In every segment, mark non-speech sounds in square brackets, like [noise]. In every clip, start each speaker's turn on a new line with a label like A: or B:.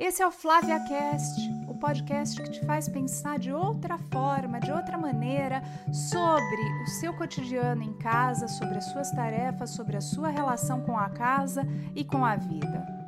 A: Esse é o Flávia Cast, o podcast que te faz pensar de outra forma, de outra maneira, sobre o seu cotidiano em casa, sobre as suas tarefas, sobre a sua relação com a casa e com a vida.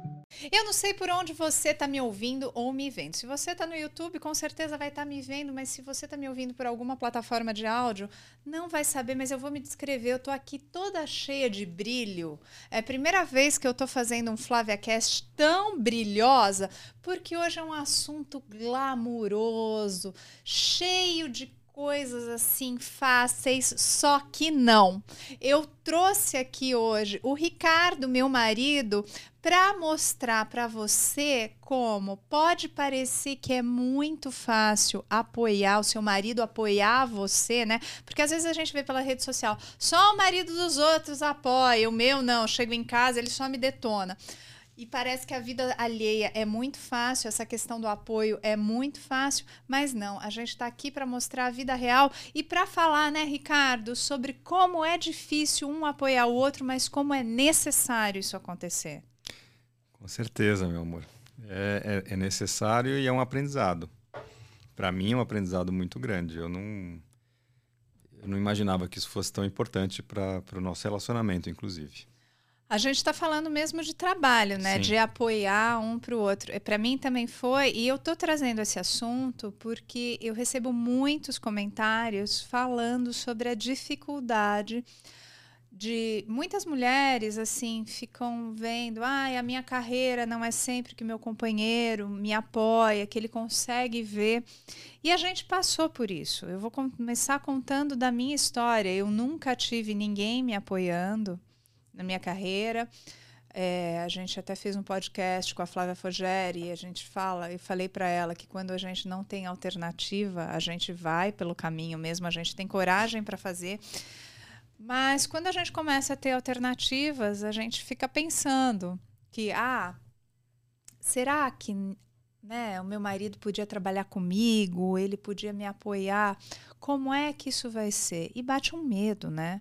A: Eu não sei por onde você está me ouvindo ou me vendo. Se você está no YouTube, com certeza vai estar tá me vendo, mas se você está me ouvindo por alguma plataforma de áudio, não vai saber, mas eu vou me descrever. Eu estou aqui toda cheia de brilho. É a primeira vez que eu estou fazendo um FlaviaCast tão brilhosa, porque hoje é um assunto glamuroso, cheio de coisas assim fáceis, só que não. Eu trouxe aqui hoje o Ricardo, meu marido, para mostrar para você como pode parecer que é muito fácil apoiar o seu marido, apoiar você, né? Porque às vezes a gente vê pela rede social, só o marido dos outros apoia, o meu não, chego em casa, ele só me detona. E parece que a vida alheia é muito fácil, essa questão do apoio é muito fácil, mas não, a gente está aqui para mostrar a vida real e para falar, né, Ricardo, sobre como é difícil um apoiar o outro, mas como é necessário isso acontecer.
B: Com certeza, meu amor. É, é, é necessário e é um aprendizado. Para mim é um aprendizado muito grande. Eu não, eu não imaginava que isso fosse tão importante para o nosso relacionamento, inclusive.
A: A gente está falando mesmo de trabalho, né? Sim. De apoiar um para o outro. Para mim também foi, e eu estou trazendo esse assunto porque eu recebo muitos comentários falando sobre a dificuldade de muitas mulheres assim ficam vendo, ai, ah, a minha carreira não é sempre que meu companheiro me apoia, que ele consegue ver. E a gente passou por isso. Eu vou começar contando da minha história. Eu nunca tive ninguém me apoiando na minha carreira. É, a gente até fez um podcast com a Flávia Fogeri e a gente fala, eu falei para ela que quando a gente não tem alternativa, a gente vai pelo caminho mesmo, a gente tem coragem para fazer. Mas quando a gente começa a ter alternativas, a gente fica pensando que, ah, será que né, o meu marido podia trabalhar comigo, ele podia me apoiar? Como é que isso vai ser? E bate um medo, né?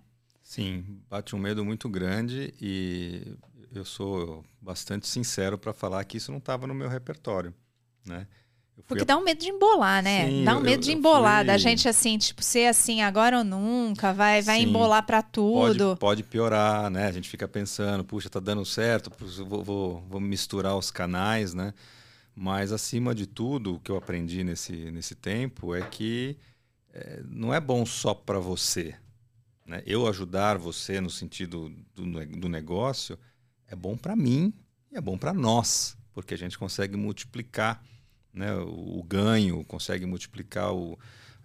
B: Sim, bate um medo muito grande e eu sou bastante sincero para falar que isso não estava no meu repertório, né?
A: Porque dá um medo de embolar, né? Sim, dá um medo eu, de embolar, fui... da gente assim, tipo, ser assim agora ou nunca, vai, vai embolar para tudo.
B: Pode, pode, piorar, né? A gente fica pensando, puxa, tá dando certo, vou, vou, vou misturar os canais, né? Mas acima de tudo, o que eu aprendi nesse, nesse tempo é que é, não é bom só para você, né? Eu ajudar você no sentido do, do negócio é bom para mim e é bom para nós, porque a gente consegue multiplicar né, o, o ganho, consegue multiplicar o,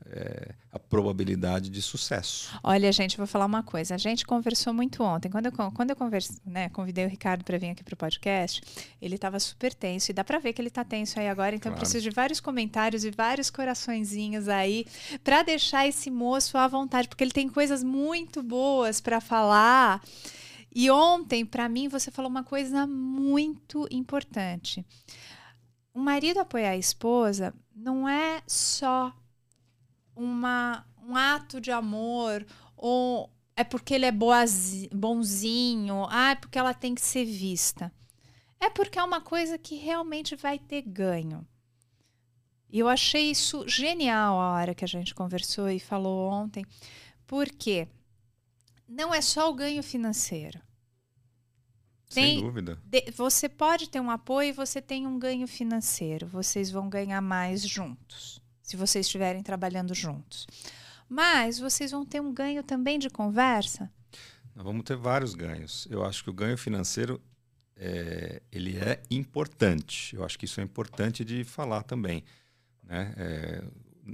B: é, a probabilidade de sucesso.
A: Olha, gente, vou falar uma coisa. A gente conversou muito ontem. Quando eu, quando eu converse, né, convidei o Ricardo para vir aqui para o podcast, ele estava super tenso. E dá para ver que ele está tenso aí agora. Então, claro. eu preciso de vários comentários e vários coraçõezinhos aí para deixar esse moço à vontade, porque ele tem coisas muito boas para falar. E ontem, para mim, você falou uma coisa muito importante. O marido apoiar a esposa não é só uma, um ato de amor ou é porque ele é boazi, bonzinho, ah, é porque ela tem que ser vista. É porque é uma coisa que realmente vai ter ganho. E eu achei isso genial a hora que a gente conversou e falou ontem, porque não é só o ganho financeiro.
B: Tem, Sem dúvida.
A: De, você pode ter um apoio e você tem um ganho financeiro. Vocês vão ganhar mais juntos se vocês estiverem trabalhando juntos. Mas vocês vão ter um ganho também de conversa?
B: Nós vamos ter vários ganhos. Eu acho que o ganho financeiro é, ele é importante. Eu acho que isso é importante de falar também. Né? É,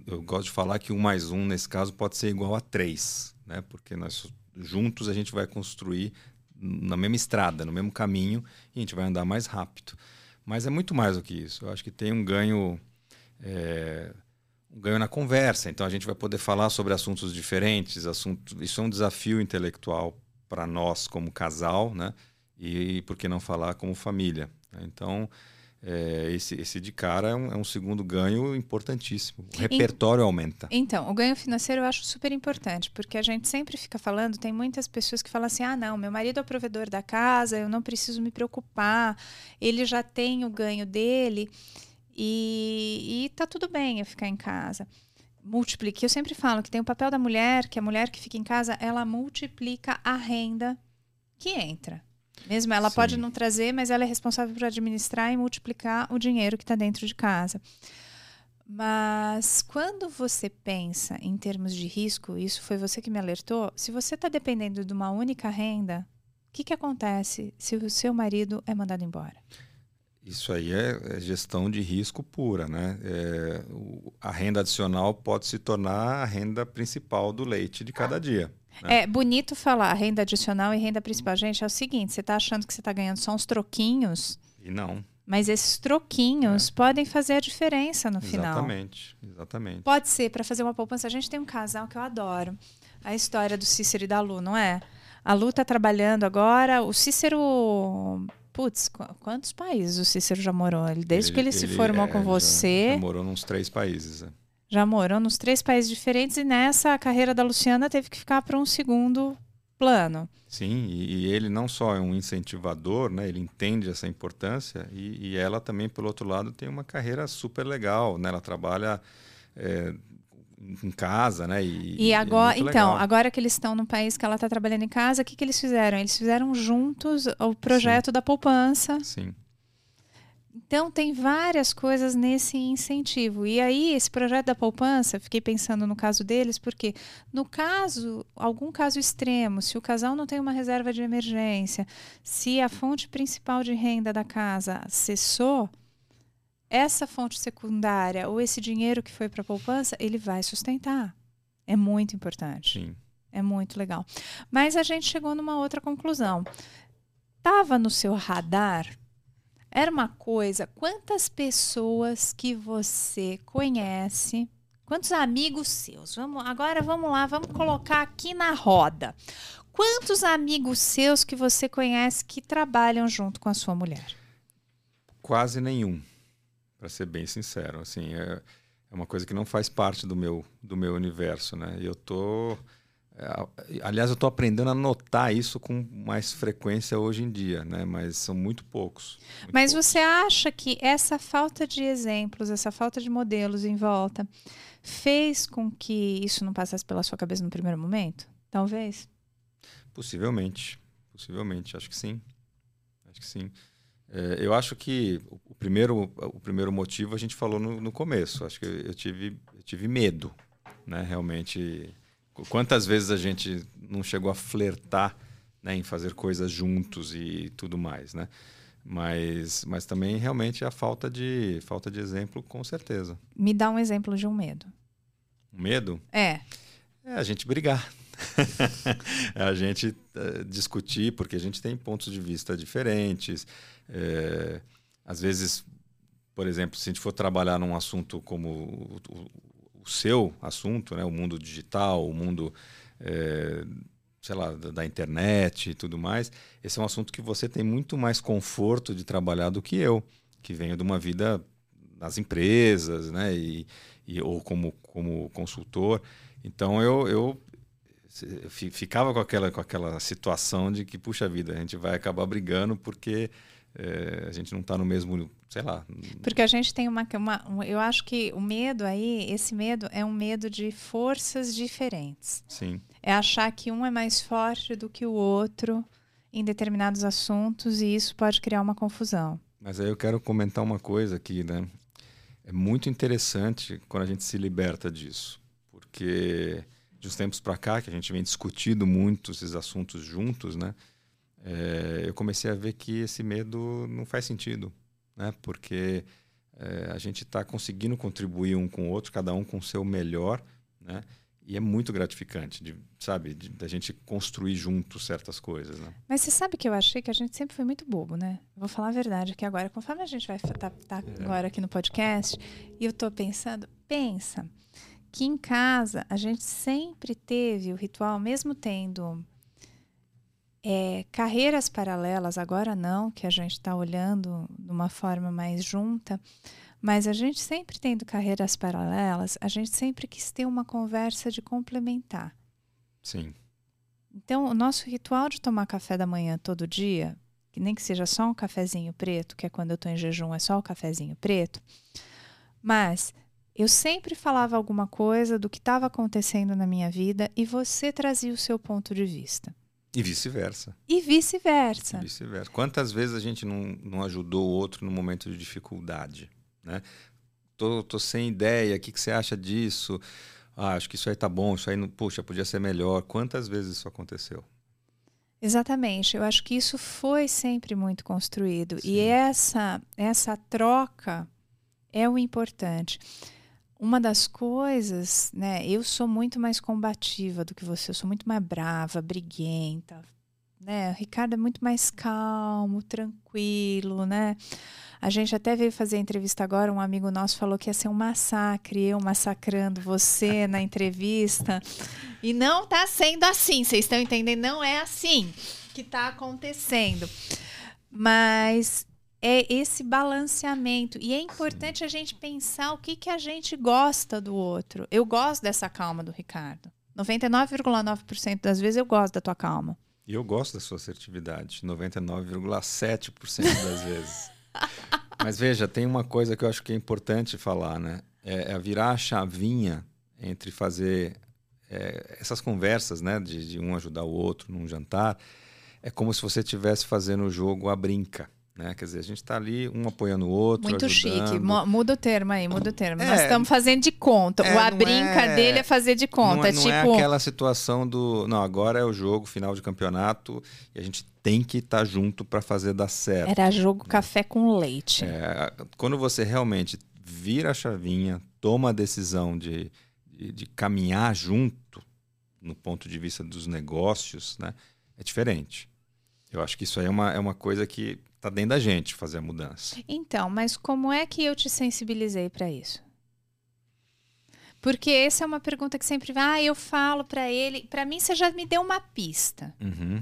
B: eu gosto de falar que um mais um, nesse caso, pode ser igual a três, né? porque nós juntos a gente vai construir na mesma estrada, no mesmo caminho, e a gente vai andar mais rápido. Mas é muito mais do que isso. Eu acho que tem um ganho é, um ganho na conversa. Então a gente vai poder falar sobre assuntos diferentes. Assuntos, isso é um desafio intelectual para nós como casal, né? E por que não falar como família? Né? Então é, esse, esse de cara é um, é um, segundo ganho importantíssimo. O repertório aumenta.
A: Então, o ganho financeiro eu acho super importante, porque a gente sempre fica falando, tem muitas pessoas que falam assim: ah, não, meu marido é o provedor da casa, eu não preciso me preocupar, ele já tem o ganho dele e, e tá tudo bem eu ficar em casa. Multiplique. Eu sempre falo que tem o papel da mulher, que a mulher que fica em casa, ela multiplica a renda que entra. Mesmo ela Sim. pode não trazer, mas ela é responsável por administrar e multiplicar o dinheiro que está dentro de casa. Mas quando você pensa em termos de risco, isso foi você que me alertou. Se você está dependendo de uma única renda, o que, que acontece se o seu marido é mandado embora?
B: Isso aí é, é gestão de risco pura, né? É, o, a renda adicional pode se tornar a renda principal do leite de cada dia.
A: Né? É bonito falar renda adicional e renda principal. Gente, é o seguinte: você está achando que você está ganhando só uns troquinhos.
B: E não.
A: Mas esses troquinhos é. podem fazer a diferença no final.
B: Exatamente, exatamente.
A: Pode ser para fazer uma poupança. A gente tem um casal que eu adoro. A história do Cícero e da Lu, não é? A Lu está trabalhando agora. O Cícero Putz, quantos países o Cícero já morou? Desde ele, que ele, ele se formou é, com você.
B: Já, já morou nos três países. É
A: já morou nos três países diferentes e nessa a carreira da Luciana teve que ficar para um segundo plano.
B: Sim, e, e, ele não só é um incentivador, né? Ele entende essa importância e, e ela também, pelo outro lado, tem uma carreira super legal, né? Ela trabalha é, em casa, né?
A: E, e é agora, é então, agora que eles estão no país que ela está trabalhando em casa, o que, que eles fizeram? Eles fizeram juntos o projeto Sim. da poupança.
B: Sim.
A: Então, tem várias coisas nesse incentivo. E aí, esse projeto da poupança, fiquei pensando no caso deles, porque no caso, algum caso extremo, se o casal não tem uma reserva de emergência, se a fonte principal de renda da casa cessou, essa fonte secundária ou esse dinheiro que foi para a poupança, ele vai sustentar. É muito importante.
B: Sim.
A: É muito legal. Mas a gente chegou numa outra conclusão. Estava no seu radar era uma coisa, quantas pessoas que você conhece, quantos amigos seus? Vamos, agora vamos lá, vamos colocar aqui na roda. Quantos amigos seus que você conhece que trabalham junto com a sua mulher?
B: Quase nenhum, para ser bem sincero. Assim, é, é uma coisa que não faz parte do meu do meu universo, né? E eu tô é, aliás, eu estou aprendendo a notar isso com mais frequência hoje em dia, né? mas são muito poucos. Muito
A: mas
B: poucos.
A: você acha que essa falta de exemplos, essa falta de modelos em volta, fez com que isso não passasse pela sua cabeça no primeiro momento? Talvez?
B: Possivelmente. Possivelmente, acho que sim. Acho que sim. É, eu acho que primeiro, o primeiro motivo a gente falou no, no começo. Acho que eu tive, eu tive medo, né? Realmente Quantas vezes a gente não chegou a flertar né, em fazer coisas juntos e tudo mais, né? Mas, mas também realmente a falta de falta de exemplo, com certeza.
A: Me dá um exemplo de um medo.
B: Um medo?
A: É.
B: É a gente brigar. [laughs] é a gente uh, discutir, porque a gente tem pontos de vista diferentes. É, às vezes, por exemplo, se a gente for trabalhar num assunto como o, o seu assunto, né? o mundo digital, o mundo é, sei lá, da, da, internet e tudo mais, esse é um assunto que você tem muito mais conforto de trabalhar do que eu, que venho de uma vida nas empresas, né? E, e, ou como, como consultor. Então eu, eu ficava com aquela, com aquela situação de que, puxa vida, a gente vai acabar brigando porque é, a gente não está no mesmo, sei lá.
A: Porque a gente tem uma, uma. Eu acho que o medo aí, esse medo é um medo de forças diferentes.
B: Sim.
A: É achar que um é mais forte do que o outro em determinados assuntos e isso pode criar uma confusão.
B: Mas aí eu quero comentar uma coisa aqui, né? É muito interessante quando a gente se liberta disso, porque de uns tempos para cá que a gente vem discutindo muito esses assuntos juntos, né? É, eu comecei a ver que esse medo não faz sentido, né? Porque é, a gente está conseguindo contribuir um com o outro, cada um com o seu melhor, né? E é muito gratificante, de, sabe, da gente construir juntos certas coisas, né?
A: Mas você sabe que eu achei que a gente sempre foi muito bobo, né? vou falar a verdade aqui agora. Conforme a gente vai estar tá, tá é. agora aqui no podcast, e eu estou pensando, pensa que em casa a gente sempre teve o ritual, mesmo tendo é, carreiras paralelas, agora não, que a gente está olhando de uma forma mais junta, mas a gente sempre tendo carreiras paralelas, a gente sempre quis ter uma conversa de complementar.
B: Sim.
A: Então, o nosso ritual de tomar café da manhã todo dia, que nem que seja só um cafezinho preto, que é quando eu estou em jejum, é só o cafezinho preto, mas eu sempre falava alguma coisa do que estava acontecendo na minha vida e você trazia o seu ponto de vista.
B: E vice-versa.
A: E vice-versa.
B: Vice-versa. Quantas vezes a gente não, não ajudou o outro no momento de dificuldade? Né? Tô, tô sem ideia, o que, que você acha disso? Ah, acho que isso aí tá bom, isso aí, não, puxa, podia ser melhor. Quantas vezes isso aconteceu?
A: Exatamente. Eu acho que isso foi sempre muito construído. Sim. E essa, essa troca é o importante. Uma das coisas, né? Eu sou muito mais combativa do que você, eu sou muito mais brava, briguenta, né? O Ricardo é muito mais calmo, tranquilo, né? A gente até veio fazer a entrevista agora, um amigo nosso falou que ia ser um massacre, eu massacrando você [laughs] na entrevista. E não está sendo assim, vocês estão entendendo? Não é assim que está acontecendo. Mas é esse balanceamento. E é importante a gente pensar o que, que a gente gosta do outro. Eu gosto dessa calma do Ricardo. 99,9% das vezes eu gosto da tua calma.
B: E eu gosto da sua assertividade. 99,7% das vezes. [laughs] Mas veja, tem uma coisa que eu acho que é importante falar, né? É, é virar a chavinha entre fazer é, essas conversas, né? De, de um ajudar o outro num jantar. É como se você estivesse fazendo o jogo a brinca. Né? Quer dizer, a gente está ali, um apoiando o outro.
A: Muito
B: ajudando.
A: chique. Muda o termo aí, muda o termo. É, Nós estamos fazendo de conta. É, o a brinca é, dele é fazer de conta.
B: Não, é,
A: não é
B: tipo... é aquela situação do. Não, agora é o jogo, final de campeonato, e a gente tem que estar tá junto para fazer dar certo.
A: Era jogo café com leite.
B: É, quando você realmente vira a chavinha, toma a decisão de, de, de caminhar junto, no ponto de vista dos negócios, né, é diferente. Eu acho que isso aí é uma, é uma coisa que Está dentro da gente fazer a mudança.
A: Então, mas como é que eu te sensibilizei para isso? Porque essa é uma pergunta que sempre vai, ah, eu falo para ele. Para mim, você já me deu uma pista.
B: Uhum.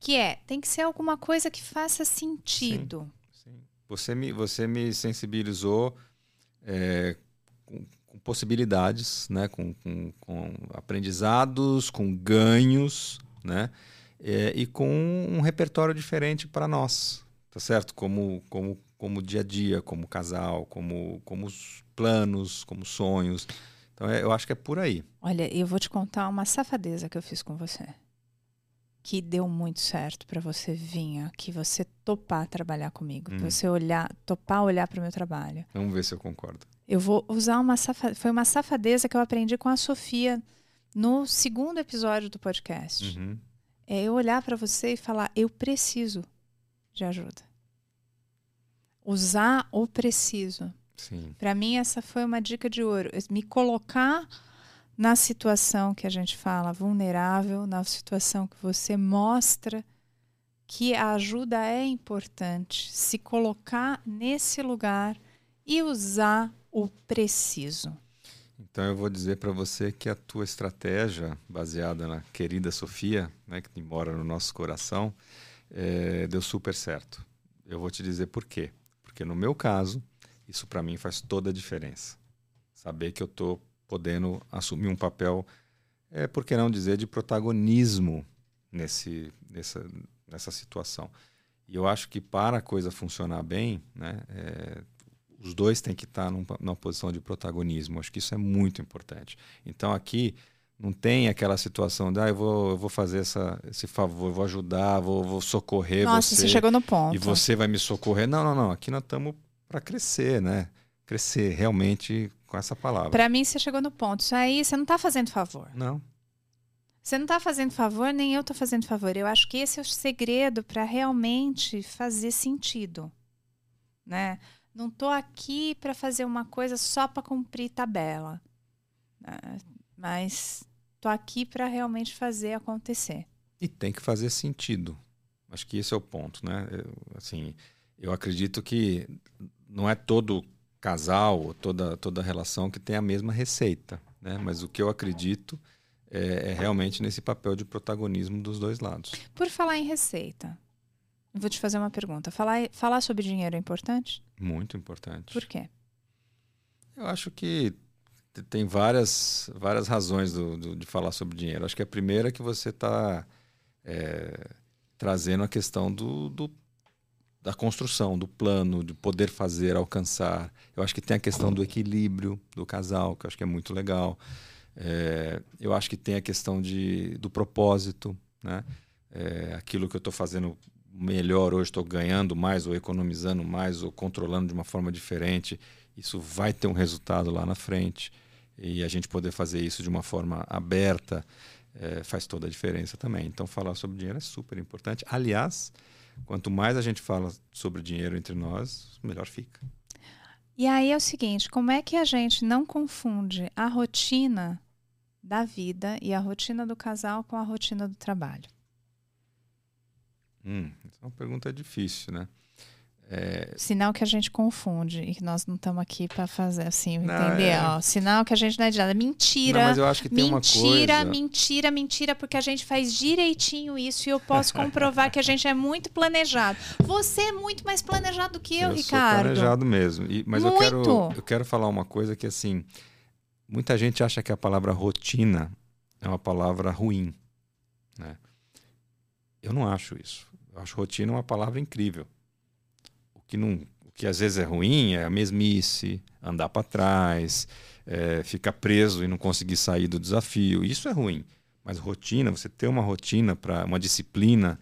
A: Que é, tem que ser alguma coisa que faça sentido.
B: Sim, sim. Você, me, você me sensibilizou é, com, com, possibilidades, né? Com, com, com, aprendizados, com ganhos, né? É, e com um repertório diferente para nós tá certo? Como, como, como dia a dia, como casal, como, como planos, como sonhos. Então é, eu acho que é por aí.
A: Olha, eu vou te contar uma safadeza que eu fiz com você. Que deu muito certo para você vir aqui, você topar trabalhar comigo, hum. você olhar, topar olhar para o meu trabalho.
B: Vamos ver se eu concordo.
A: Eu vou usar uma safadeza, foi uma safadeza que eu aprendi com a Sofia no segundo episódio do podcast.
B: Uhum.
A: É eu olhar para você e falar, eu preciso de ajuda. Usar o preciso. Para mim, essa foi uma dica de ouro. Me colocar na situação que a gente fala vulnerável, na situação que você mostra que a ajuda é importante, se colocar nesse lugar e usar o preciso.
B: Então eu vou dizer para você que a tua estratégia, baseada na querida Sofia, né, que mora no nosso coração, é, deu super certo. Eu vou te dizer por quê. Porque no meu caso, isso para mim faz toda a diferença. Saber que eu estou podendo assumir um papel, é, por que não dizer, de protagonismo nesse, nessa, nessa situação. E eu acho que para a coisa funcionar bem, né, é, os dois têm que estar num, numa posição de protagonismo. Acho que isso é muito importante. Então aqui não tem aquela situação de, ah, eu vou, eu vou fazer essa, esse favor, vou ajudar, vou, vou socorrer
A: Nossa,
B: você.
A: você chegou no ponto.
B: E você vai me socorrer. Não, não, não. Aqui nós estamos para crescer, né? Crescer realmente com essa palavra.
A: Para mim, você chegou no ponto. Isso aí, você não está fazendo favor.
B: Não.
A: Você não está fazendo favor, nem eu estou fazendo favor. Eu acho que esse é o segredo para realmente fazer sentido, né? Não estou aqui para fazer uma coisa só para cumprir tabela, né? mas Tô aqui para realmente fazer acontecer.
B: E tem que fazer sentido. Acho que esse é o ponto, né? Eu, assim, eu acredito que não é todo casal, toda toda relação que tem a mesma receita, né? Mas o que eu acredito é, é realmente nesse papel de protagonismo dos dois lados.
A: Por falar em receita, vou te fazer uma pergunta. Falar, falar sobre dinheiro é importante?
B: Muito importante.
A: Por quê?
B: Eu acho que tem várias, várias razões do, do, de falar sobre dinheiro. Acho que a primeira é que você está é, trazendo a questão do, do, da construção, do plano, de poder fazer, alcançar. Eu acho que tem a questão do equilíbrio do casal, que eu acho que é muito legal. É, eu acho que tem a questão de, do propósito, né? É, aquilo que eu estou fazendo melhor hoje, estou ganhando mais, ou economizando mais, ou controlando de uma forma diferente. Isso vai ter um resultado lá na frente. E a gente poder fazer isso de uma forma aberta é, faz toda a diferença também. Então, falar sobre dinheiro é super importante. Aliás, quanto mais a gente fala sobre dinheiro entre nós, melhor fica.
A: E aí é o seguinte: como é que a gente não confunde a rotina da vida e a rotina do casal com a rotina do trabalho?
B: Hum, é uma pergunta difícil, né?
A: É... Sinal que a gente confunde e que nós não estamos aqui para fazer assim, não, entendeu? É... Sinal que a gente não é de nada. Mentira. Não,
B: mas eu acho que tem
A: mentira,
B: uma
A: coisa... mentira, mentira, porque a gente faz direitinho isso e eu posso comprovar que a gente é muito planejado. Você é muito mais planejado do que eu,
B: eu
A: Ricardo.
B: Sou planejado mesmo. E, mas
A: muito.
B: eu quero, eu quero falar uma coisa que assim, muita gente acha que a palavra rotina é uma palavra ruim, né? Eu não acho isso. Eu acho rotina uma palavra incrível que não o que às vezes é ruim é a mesmice, andar para trás, é, ficar preso e não conseguir sair do desafio. Isso é ruim. Mas rotina, você ter uma rotina para uma disciplina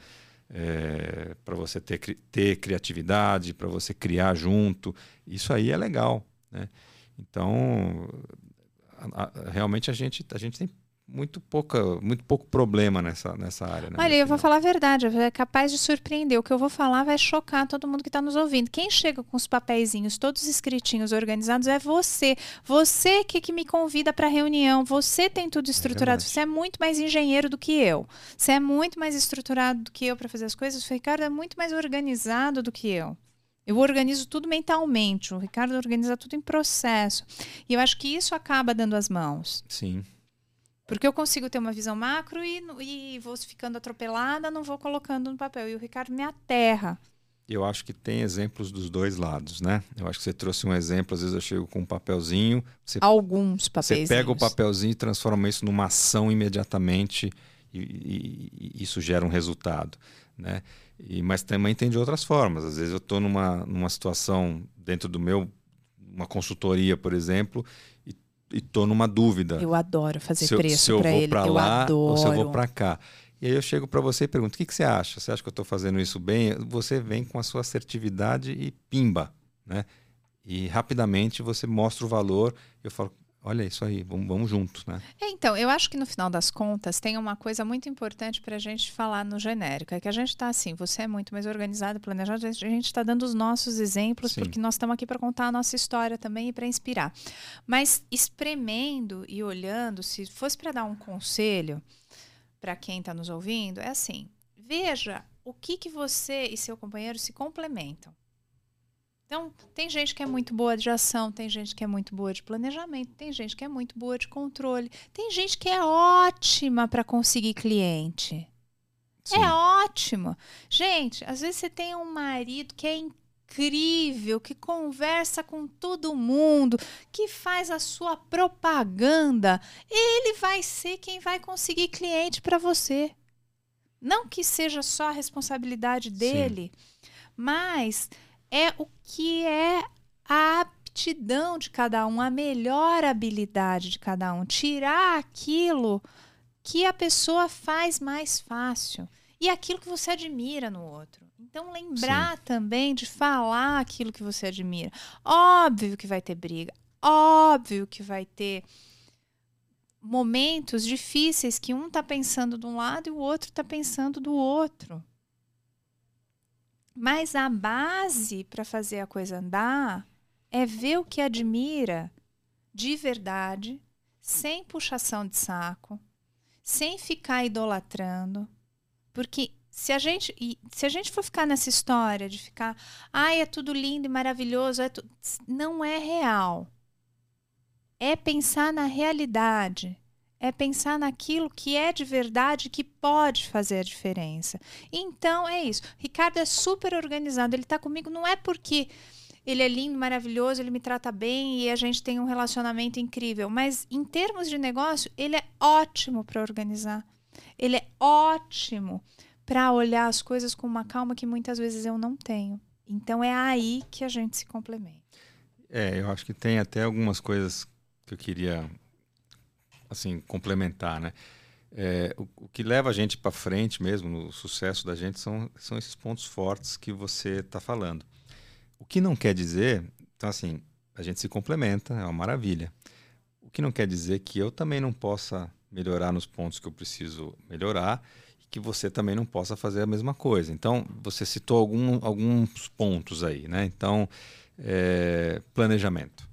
B: é, para você ter, ter criatividade, para você criar junto, isso aí é legal. Né? Então, a, a, realmente a gente, a gente tem muito pouca, muito pouco problema nessa, nessa área. Né,
A: Olha, eu vou falar a verdade, é capaz de surpreender. O que eu vou falar vai chocar todo mundo que está nos ouvindo. Quem chega com os papeizinhos todos escritinhos, organizados, é você. Você que, que me convida para reunião. Você tem tudo é estruturado. É você é muito mais engenheiro do que eu. Você é muito mais estruturado do que eu para fazer as coisas. O Ricardo é muito mais organizado do que eu. Eu organizo tudo mentalmente. O Ricardo organiza tudo em processo. E eu acho que isso acaba dando as mãos.
B: Sim.
A: Porque eu consigo ter uma visão macro e, e vou ficando atropelada, não vou colocando no papel. E o Ricardo me aterra.
B: Eu acho que tem exemplos dos dois lados, né? Eu acho que você trouxe um exemplo, às vezes eu chego com um papelzinho. Você,
A: Alguns papéis.
B: Você pega o papelzinho e transforma isso numa ação imediatamente e, e, e isso gera um resultado, né? E, mas também tem de outras formas. Às vezes eu estou numa, numa situação dentro do meu, uma consultoria, por exemplo, e tô numa dúvida.
A: Eu adoro fazer
B: se
A: preço
B: para
A: ele.
B: Pra
A: eu
B: lá
A: adoro.
B: ou se eu vou para cá. E aí eu chego para você e pergunto: o que, que você acha? Você acha que eu estou fazendo isso bem? Você vem com a sua assertividade e pimba, né? E rapidamente você mostra o valor. Eu falo: olha isso aí, vamos, vamos juntos, né?
A: É, então, eu acho que no final das contas tem uma coisa muito importante para a gente falar no genérico, é que a gente está assim, você é muito mais organizado, planejado, a gente está dando os nossos exemplos, Sim. porque nós estamos aqui para contar a nossa história também e para inspirar. Mas espremendo e olhando, se fosse para dar um conselho para quem está nos ouvindo, é assim, veja o que, que você e seu companheiro se complementam. Então, tem gente que é muito boa de ação, tem gente que é muito boa de planejamento, tem gente que é muito boa de controle, tem gente que é ótima para conseguir cliente. Sim. É ótimo. Gente, às vezes você tem um marido que é incrível, que conversa com todo mundo, que faz a sua propaganda. Ele vai ser quem vai conseguir cliente para você. Não que seja só a responsabilidade dele, Sim. mas é o que é a aptidão de cada um, a melhor habilidade de cada um. Tirar aquilo que a pessoa faz mais fácil e aquilo que você admira no outro. Então, lembrar Sim. também de falar aquilo que você admira. Óbvio que vai ter briga, óbvio que vai ter momentos difíceis que um está pensando de um lado e o outro está pensando do outro. Mas a base para fazer a coisa andar é ver o que admira de verdade, sem puxação de saco, sem ficar idolatrando. Porque se a gente se a gente for ficar nessa história de ficar, ai, é tudo lindo e maravilhoso, é tu... não é real. É pensar na realidade. É pensar naquilo que é de verdade, que pode fazer a diferença. Então é isso. Ricardo é super organizado. Ele está comigo não é porque ele é lindo, maravilhoso, ele me trata bem e a gente tem um relacionamento incrível, mas em termos de negócio, ele é ótimo para organizar. Ele é ótimo para olhar as coisas com uma calma que muitas vezes eu não tenho. Então é aí que a gente se complementa.
B: É, eu acho que tem até algumas coisas que eu queria assim complementar, né? É, o, o, que leva a gente para frente mesmo no sucesso da gente são, são esses pontos fortes que você está falando. O que não quer dizer, então assim, a gente se complementa, é uma maravilha. O que não quer dizer que eu também não possa melhorar nos pontos que eu preciso melhorar e que você também não possa fazer a mesma coisa. Então, você citou algum, alguns pontos aí, né? Então, é, planejamento.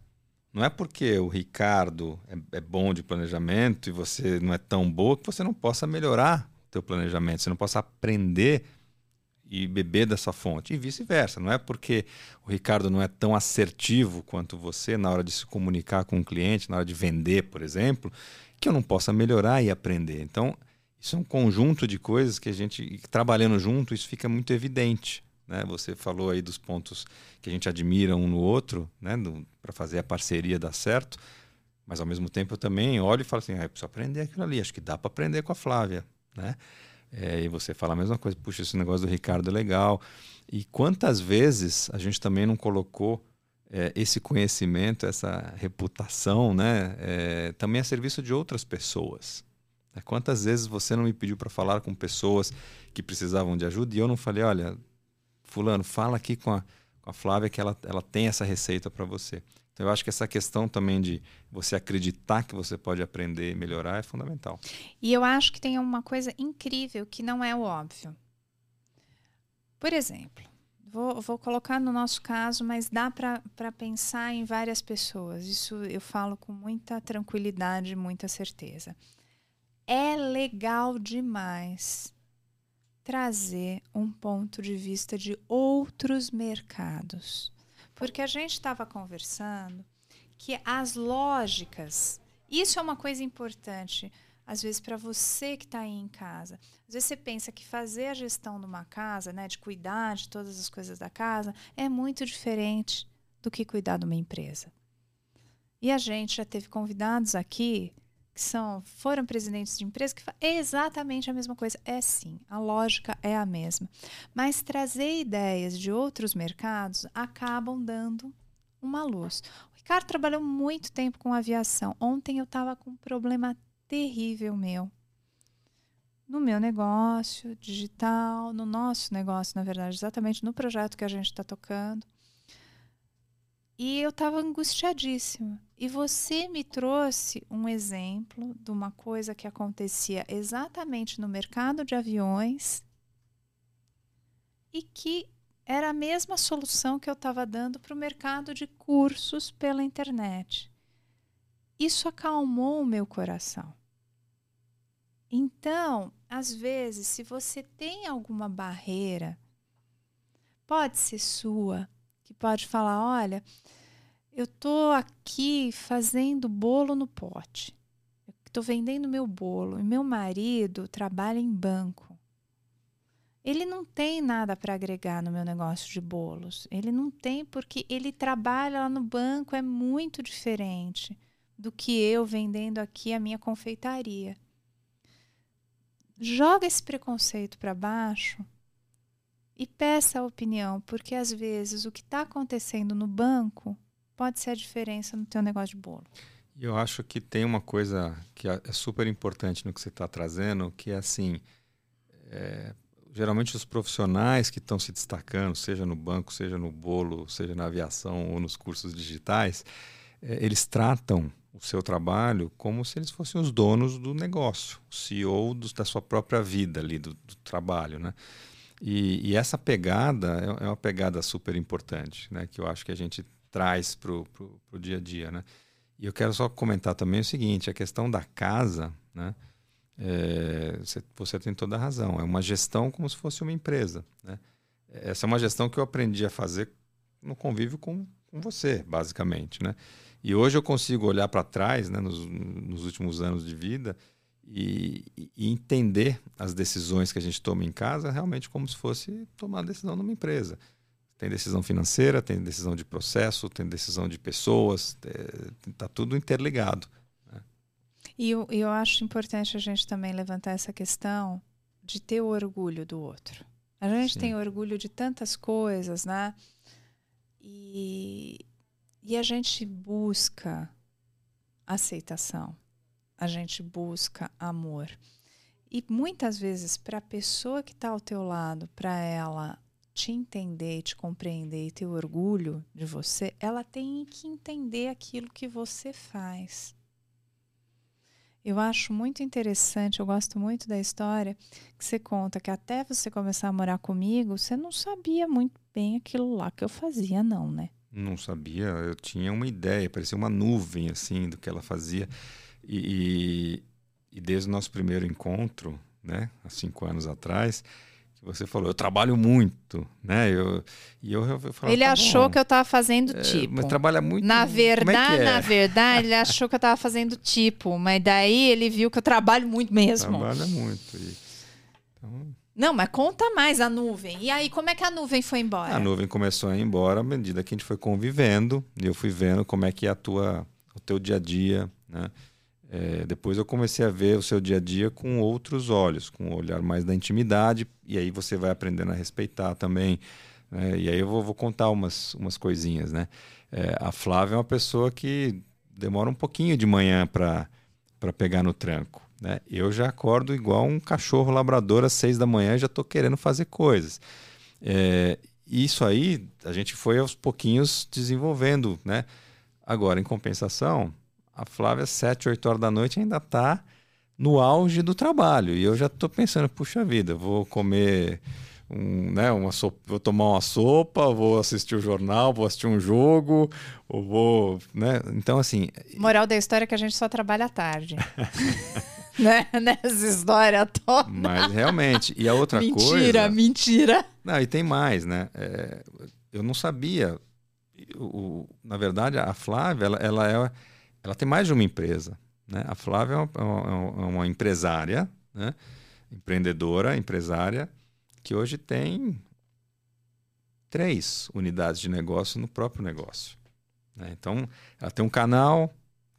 B: Não é porque o Ricardo é, é, bom de planejamento e você não é tão boa que você não possa melhorar teu planejamento, você não possa aprender e beber dessa fonte e vice-versa. Não é porque o Ricardo não é tão assertivo quanto você na hora de se comunicar com o cliente, na hora de vender, por exemplo, que eu não possa melhorar e aprender. Então, isso é um conjunto de coisas que a gente, trabalhando junto, isso fica muito evidente. Né? Você falou aí dos pontos que a gente admira um no outro, né? para fazer a parceria dar certo, mas ao mesmo tempo eu também olho e falo assim, ah, eu preciso aprender aquilo ali, acho que dá para aprender com a Flávia. Né? É, e você fala a mesma coisa, puxa, esse negócio do Ricardo é legal. E quantas vezes a gente também não colocou é, esse conhecimento, essa reputação, né, é, também a serviço de outras pessoas? Quantas vezes você não me pediu para falar com pessoas que precisavam de ajuda e eu não falei, olha, fulano, fala aqui com a, com a Flávia que ela, ela tem essa receita para você. Então, eu acho que essa questão também de você acreditar que você pode aprender e melhorar é fundamental.
A: E eu acho que tem uma coisa incrível que não é o óbvio. Por exemplo, vou, vou colocar no nosso caso, mas dá para pensar em várias pessoas. Isso eu falo com muita tranquilidade, muita certeza. É legal demais trazer um ponto de vista de outros mercados. Porque a gente estava conversando que as lógicas, isso é uma coisa importante, às vezes para você que está aí em casa. Às vezes você pensa que fazer a gestão de uma casa, né, de cuidar de todas as coisas da casa, é muito diferente do que cuidar de uma empresa. E a gente já teve convidados aqui que são, foram presidentes de empresas que é exatamente a mesma coisa. É sim, a lógica é a mesma. Mas trazer ideias de outros mercados acabam dando uma luz. O Ricardo trabalhou muito tempo com aviação. Ontem eu estava com um problema terrível meu. No meu negócio digital, no nosso negócio, na verdade, exatamente no projeto que a gente está tocando. E eu estava angustiadíssima. E você me trouxe um exemplo de uma coisa que acontecia exatamente no mercado de aviões e que era a mesma solução que eu estava dando para o mercado de cursos pela internet. Isso acalmou o meu coração. Então, às vezes, se você tem alguma barreira, pode ser sua, que pode falar: olha, eu estou aqui fazendo bolo no pote. Estou vendendo meu bolo. E meu marido trabalha em banco. Ele não tem nada para agregar no meu negócio de bolos. Ele não tem porque ele trabalha lá no banco, é muito diferente do que eu vendendo aqui a minha confeitaria. Joga esse preconceito para baixo e peça a opinião, porque às vezes o que está acontecendo no banco pode ser a diferença no teu negócio de bolo.
B: Eu acho que tem uma coisa que é, é super importante no que você está trazendo, que é assim, é, geralmente os profissionais que estão se destacando, seja no banco, seja no bolo, seja na aviação ou nos cursos digitais, é, eles tratam o seu trabalho como se eles fossem os donos do negócio, o CEO do, da sua própria vida ali, do, do trabalho, né? E, e, essa pegada é, é uma pegada super importante, né? Que eu acho que a gente traz para o dia a dia, né? E eu quero só comentar também o seguinte, a questão da casa, né? É, você, você, tem toda a razão. É uma gestão como se fosse uma empresa, né? Essa é uma gestão que eu aprendi a fazer no convívio com, com você, basicamente, né? E hoje eu consigo olhar para trás, né, nos, nos, últimos anos de vida, e, e, entender as decisões que a gente toma em casa realmente como se fosse tomar decisão numa empresa. Tem decisão financeira, tem decisão de processo, tem decisão de pessoas, está tudo interligado. Né?
A: E eu, eu acho importante a gente também levantar essa questão de ter o orgulho do outro. A gente Sim. tem orgulho de tantas coisas, né? E, e a gente busca aceitação, a gente busca amor. E muitas vezes, para a pessoa que está ao teu lado, para ela te entender, te compreender e ter orgulho de você, ela tem que entender aquilo que você faz. Eu acho muito interessante, eu gosto muito da história que você conta que até você começar a morar comigo, você não sabia muito bem aquilo lá que eu fazia, não, né?
B: Não sabia, eu tinha uma ideia, parecia uma nuvem assim do que ela fazia. E, e, e desde o nosso primeiro encontro, né, há cinco anos atrás, você falou, eu trabalho muito, né? Eu, e eu, eu falava,
A: ele
B: tá
A: achou
B: bom,
A: que eu estava fazendo
B: é,
A: tipo.
B: Mas trabalha muito.
A: Na
B: é
A: verdade,
B: é
A: na verdade, ele achou que eu estava fazendo tipo, mas daí ele viu que eu trabalho muito mesmo.
B: Trabalha muito. E,
A: então... Não, mas conta mais a nuvem. E aí, como é que a nuvem foi embora?
B: A nuvem começou a ir embora à medida que a gente foi convivendo e eu fui vendo como é que é a tua, o teu dia a dia, né? É, depois eu comecei a ver o seu dia a dia com outros olhos, com um olhar mais da intimidade, e aí você vai aprendendo a respeitar também. Né? E aí eu vou, vou, contar umas, umas coisinhas. Né? É, a Flávia é uma pessoa que demora um pouquinho de manhã para pegar no tranco. Né? Eu já acordo igual um cachorro labrador às seis da manhã e já estou querendo fazer coisas. É, isso aí a gente foi aos pouquinhos desenvolvendo. Né? Agora, em compensação, a Flávia, às 7, 8 horas da noite, ainda está no auge do trabalho. E eu já estou pensando, puxa vida, vou comer um, né, uma sopa, vou tomar uma sopa, vou assistir o jornal, vou assistir um jogo, ou vou. Né? Então, assim.
A: Moral da história é que a gente só trabalha à tarde. [laughs] né? Nessa história toda.
B: Mas realmente. E a outra
A: mentira,
B: coisa.
A: Mentira, mentira.
B: Não, e tem mais, né? É, eu não sabia. O, na verdade, a Flávia, ela, ela é ela tem mais de uma empresa. Né? A Flávia é uma, é uma, é uma empresária, né? empreendedora, empresária, que hoje tem três unidades de negócio no próprio negócio. Né? Então, ela tem um canal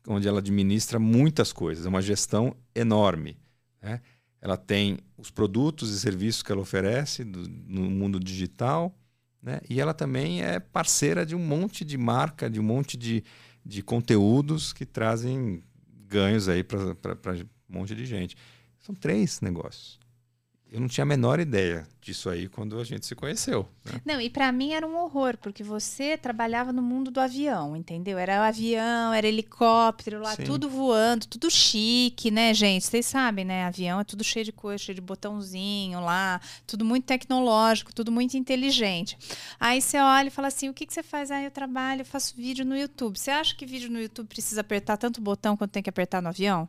B: onde ela administra muitas coisas, é uma gestão enorme. Né? Ela tem os produtos e serviços que ela oferece do, no mundo digital, né? e ela também é parceira de um monte de marca, de um monte de, de conteúdos que trazem ganhos aí para um monte de gente. São três negócios. Eu não tinha a menor ideia disso aí quando a gente se conheceu. Né?
A: Não, e para mim era um horror, porque você trabalhava no mundo do avião, entendeu? Era avião, era helicóptero lá, Sim. tudo voando, tudo chique, né, gente? Vocês sabem, né? Avião é tudo cheio de coisa, cheio de botãozinho lá, tudo muito tecnológico, tudo muito inteligente. Aí você olha e fala assim: o que, que você faz? Ah, eu trabalho, eu faço vídeo no YouTube. Você acha que vídeo no YouTube precisa apertar tanto botão quanto tem que apertar no avião?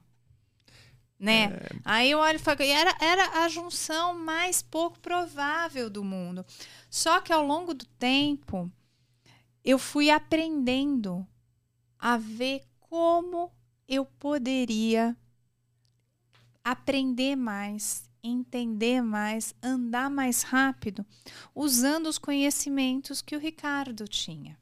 A: Né? É... Aí eu olho e falo, era, era a junção mais pouco provável do mundo. Só que ao longo do tempo, eu fui aprendendo a ver como eu poderia aprender mais, entender mais, andar mais rápido, usando os conhecimentos que o Ricardo tinha.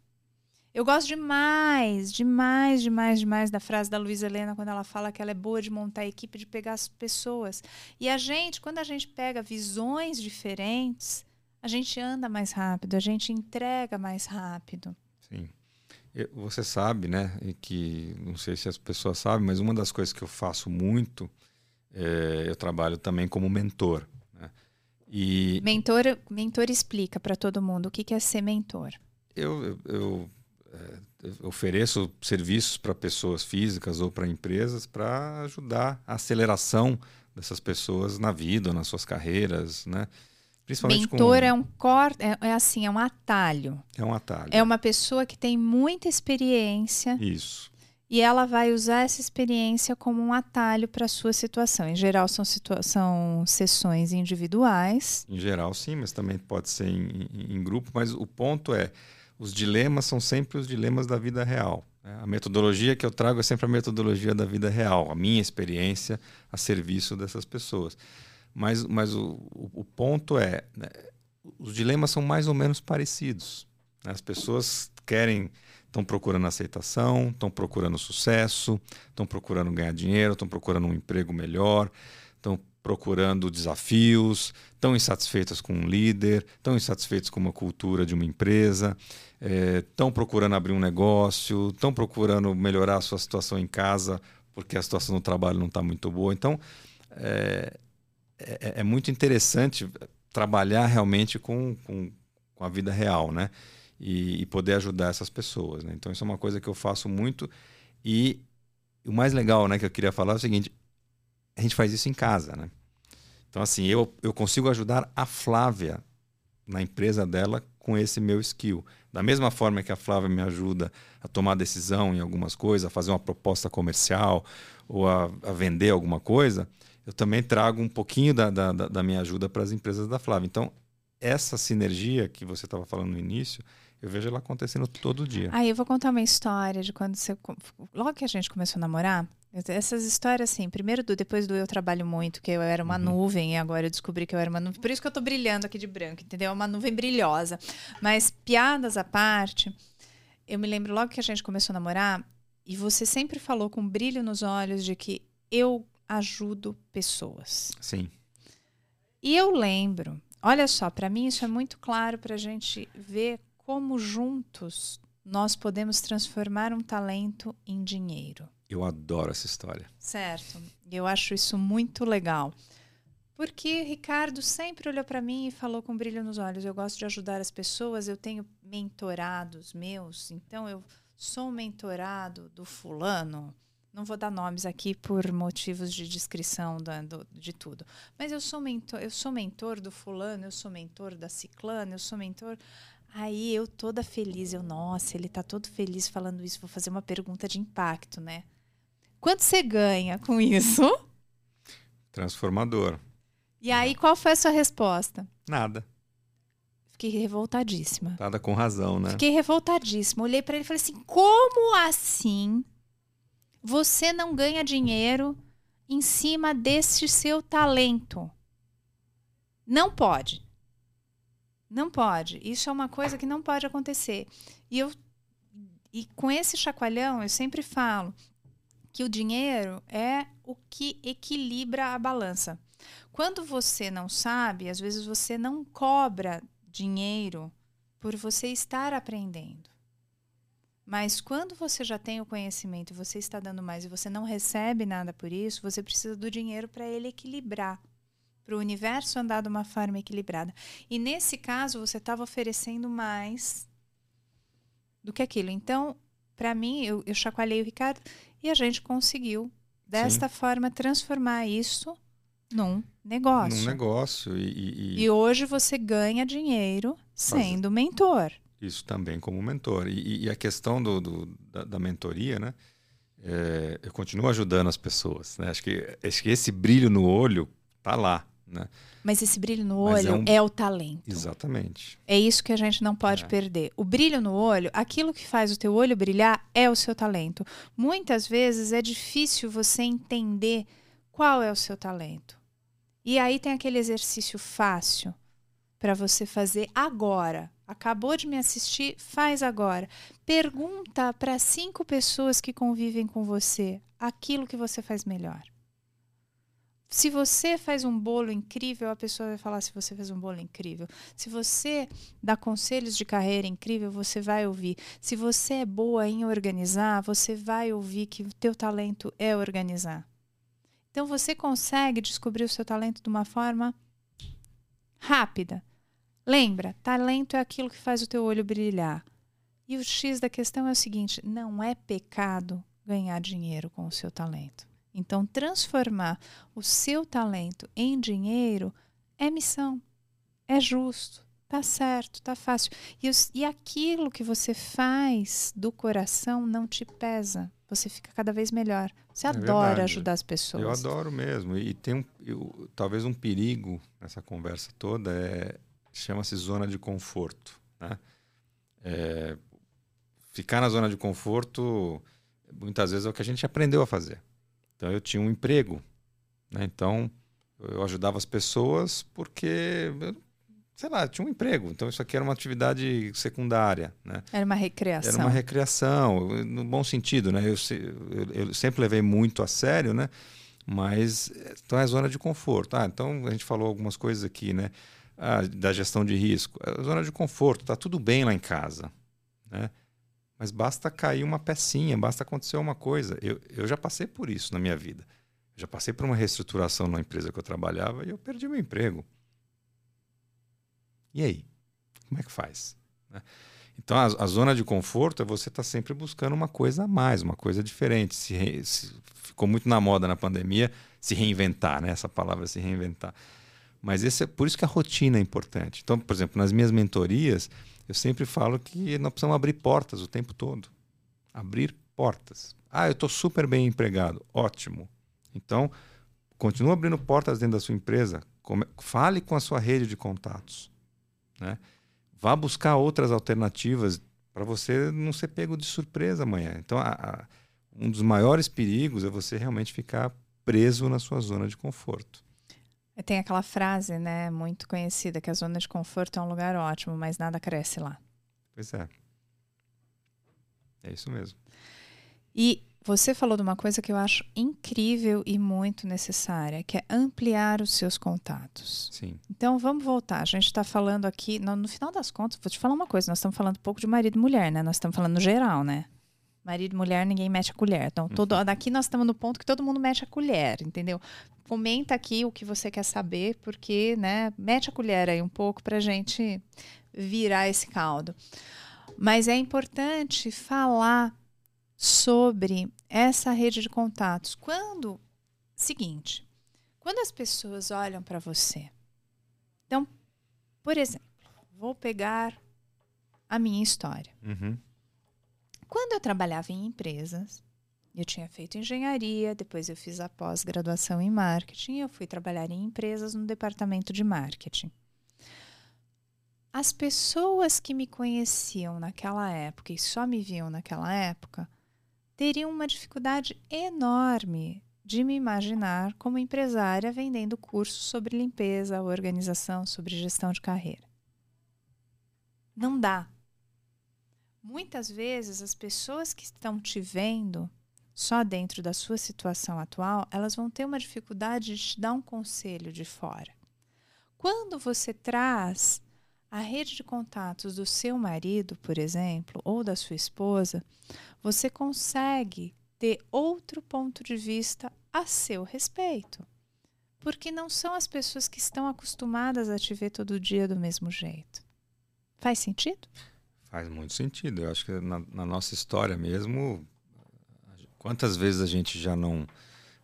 A: Eu gosto demais, demais, demais, demais da frase da Luísa Helena quando ela fala que ela é boa de montar a equipe, de pegar as pessoas. E a gente, quando a gente pega visões diferentes, a gente anda mais rápido, a gente entrega mais rápido.
B: Sim. Você sabe, né, que não sei se as pessoas sabem, mas uma das coisas que eu faço muito, é, eu trabalho também como mentor. Né?
A: E mentor, mentor explica para todo mundo o que, que é ser mentor.
B: Eu, eu, eu ofereço serviços para pessoas físicas ou para empresas para ajudar a aceleração dessas pessoas na vida, nas suas carreiras, né?
A: Principalmente Mentor com... é um cor... É, é, assim, é um atalho.
B: É um atalho.
A: É uma pessoa que tem muita experiência.
B: Isso.
A: E ela vai usar essa experiência como um atalho para a sua situação. Em geral, são, situa são sessões individuais.
B: Em geral, sim, mas também pode ser em, em, em grupo. Mas o ponto é, os dilemas são sempre os dilemas da vida real. Né? A metodologia que eu trago é sempre a metodologia da vida real, a minha experiência a serviço dessas pessoas. Mas, mas o, o, ponto é, né, os dilemas são mais ou menos parecidos. Né? As pessoas querem, estão procurando aceitação, estão procurando sucesso, estão procurando ganhar dinheiro, estão procurando um emprego melhor, estão procurando desafios, estão insatisfeitas com um líder, estão insatisfeitos com uma cultura de uma empresa, estão é, procurando abrir um negócio, estão procurando melhorar a sua situação em casa porque a situação no trabalho não está muito boa. Então, é, é, é, muito interessante trabalhar realmente com, com, com a vida real, né? E, e, poder ajudar essas pessoas. Né? Então, isso é uma coisa que eu faço muito. E o mais legal né, que eu queria falar é o seguinte: a gente faz isso em casa, né? Então, assim, eu, eu consigo ajudar a Flávia na empresa dela com esse meu skill. Da mesma forma que a Flávia me ajuda a tomar decisão em algumas coisas, a fazer uma proposta comercial ou a, a vender alguma coisa, eu também trago um pouquinho da, da, da minha ajuda para as empresas da Flávia. Então, essa sinergia que você estava falando no início, eu vejo ela acontecendo todo dia.
A: Aí eu vou contar uma história de quando você. Logo que a gente começou a namorar, essas histórias, assim, primeiro do depois do eu trabalho muito, que eu era uma uhum. nuvem, e agora eu descobri que eu era uma nuvem. Por isso que eu tô brilhando aqui de branco, entendeu? Uma nuvem brilhosa. Mas piadas à parte, eu me lembro logo que a gente começou a namorar, e você sempre falou com brilho nos olhos de que eu ajudo pessoas.
B: Sim.
A: E eu lembro, olha só, para mim isso é muito claro para a gente ver como juntos nós podemos transformar um talento em dinheiro.
B: Eu adoro essa história.
A: Certo. Eu acho isso muito legal. Porque Ricardo sempre olhou para mim e falou com brilho nos olhos: eu gosto de ajudar as pessoas, eu tenho mentorados meus, então eu sou mentorado do fulano. Não vou dar nomes aqui por motivos de descrição do, de tudo. Mas eu sou mentor, eu sou mentor do fulano, eu sou mentor da ciclana, eu sou mentor. Aí eu toda feliz, eu, nossa, ele tá todo feliz falando isso, vou fazer uma pergunta de impacto, né? Quanto você ganha com isso?
B: Transformador.
A: E aí, qual foi a sua resposta?
B: Nada.
A: Fiquei revoltadíssima.
B: Nada com razão, né?
A: Fiquei revoltadíssima. Olhei para ele e falei assim: como assim você não ganha dinheiro em cima desse seu talento? Não pode. Não pode. Isso é uma coisa que não pode acontecer. E eu e com esse chacoalhão eu sempre falo que o dinheiro é o que equilibra a balança. Quando você não sabe, às vezes você não cobra dinheiro por você estar aprendendo. Mas quando você já tem o conhecimento você está dando mais e você não recebe nada por isso, você precisa do dinheiro para ele equilibrar, para o universo andar de uma forma equilibrada. E nesse caso, você estava oferecendo mais do que aquilo. Então, para mim, eu, eu chacoalhei o Ricardo e a gente conseguiu, desta Sim. forma, transformar isso num negócio.
B: Num negócio. E, e,
A: e hoje você ganha dinheiro sendo mentor.
B: Isso também como mentor. E, e a questão do, do da, da, mentoria, né? É, eu continuo ajudando as pessoas. Né? Acho, que, acho que esse brilho no olho tá lá. Né?
A: Mas esse brilho no olho é, um... é, o talento.
B: Exatamente.
A: É isso que a gente não pode é. perder. O brilho no olho, aquilo que faz o teu olho brilhar é o seu talento. Muitas vezes é difícil você entender qual é o seu talento. E aí tem aquele exercício fácil para você fazer agora. Acabou de me assistir, faz agora. Pergunta para cinco pessoas que convivem com você aquilo que você faz melhor. Se você faz um bolo incrível, a pessoa vai falar se você fez um bolo incrível. Se você dá conselhos de carreira incrível, você vai ouvir. Se você é boa em organizar, você vai ouvir que o teu talento é organizar. Então você consegue descobrir o seu talento de uma forma rápida. Lembra, talento é aquilo que faz o teu olho brilhar. E o X da questão é o seguinte: não é pecado ganhar dinheiro com o seu talento. Então, transformar o seu talento em dinheiro é missão, é justo, tá certo, tá fácil. E, os, e aquilo que você faz do coração não te pesa. Você fica cada vez melhor. Você é adora verdade. ajudar as pessoas.
B: Eu adoro mesmo. E tem um, eu, talvez um perigo nessa conversa toda é chama-se zona de conforto, né? É, ficar na zona de conforto, muitas vezes é o que a gente aprendeu a fazer. Então, eu tinha um emprego. Né? Então, eu ajudava as pessoas porque, sei lá, tinha um emprego. Então, isso aqui era uma atividade secundária. Né?
A: Era uma recreação.
B: Era uma recreação, no bom sentido. Né? Eu, eu, eu sempre levei muito a sério, né? mas então é zona de conforto. Ah, então, a gente falou algumas coisas aqui, né? Ah, da gestão de risco. É zona de conforto, está tudo bem lá em casa. Né? Mas basta cair uma pecinha, basta acontecer uma coisa. Eu, eu já passei por isso na minha vida. Já passei por uma reestruturação na empresa que eu trabalhava e eu perdi meu emprego. E aí? Como é que faz? Né? Então, a, a, zona de conforto é você estar tá sempre buscando uma coisa a mais, uma coisa diferente. Se, se, ficou muito na moda na pandemia se reinventar, né? essa palavra se reinventar. Mas esse é por isso que a rotina é importante. Então, por exemplo, nas minhas mentorias, eu sempre falo que nós precisamos abrir portas o tempo todo. Abrir portas. Ah, eu estou super bem empregado. Ótimo. Então, continue abrindo portas dentro da sua empresa. Fale com a sua rede de contatos. Né? Vá buscar outras alternativas para você não ser pego de surpresa amanhã. Então, a, a, um dos maiores perigos é você realmente ficar preso na sua zona de conforto.
A: Tem aquela frase, né, muito conhecida, que a zona de conforto é um lugar ótimo, mas nada cresce lá.
B: Pois é. É isso mesmo.
A: E você falou de uma coisa que eu acho incrível e muito necessária, que é ampliar os seus contatos.
B: Sim.
A: Então vamos voltar. A gente está falando aqui, no, no, final das contas, vou te falar uma coisa: nós estamos falando um pouco de marido e mulher, né? Nós estamos falando no geral, né? Marido e mulher, ninguém mete a colher. Então, todo, uhum. daqui nós estamos no ponto que todo mundo mete a colher, entendeu? Comenta aqui o que você quer saber, porque, né, mete a colher aí um pouco para a gente virar esse caldo. Mas é importante falar sobre essa rede de contatos. Quando, seguinte, quando as pessoas olham para você, então, por exemplo, vou pegar a minha história.
B: Uhum.
A: Quando eu trabalhava em empresas, eu tinha feito engenharia, depois eu fiz a pós-graduação em marketing, eu fui trabalhar em empresas no departamento de marketing. As pessoas que me conheciam naquela época e só me viam naquela época teriam uma dificuldade enorme de me imaginar como empresária vendendo cursos sobre limpeza, organização, sobre gestão de carreira. Não dá. Muitas vezes as pessoas que estão te vendo só dentro da sua situação atual, elas vão ter uma dificuldade de te dar um conselho de fora. Quando você traz a rede de contatos do seu marido, por exemplo, ou da sua esposa, você consegue ter outro ponto de vista a seu respeito. Porque não são as pessoas que estão acostumadas a te ver todo dia do mesmo jeito. Faz sentido?
B: Faz muito sentido. Eu acho que na, na nossa história mesmo, quantas vezes a gente já não,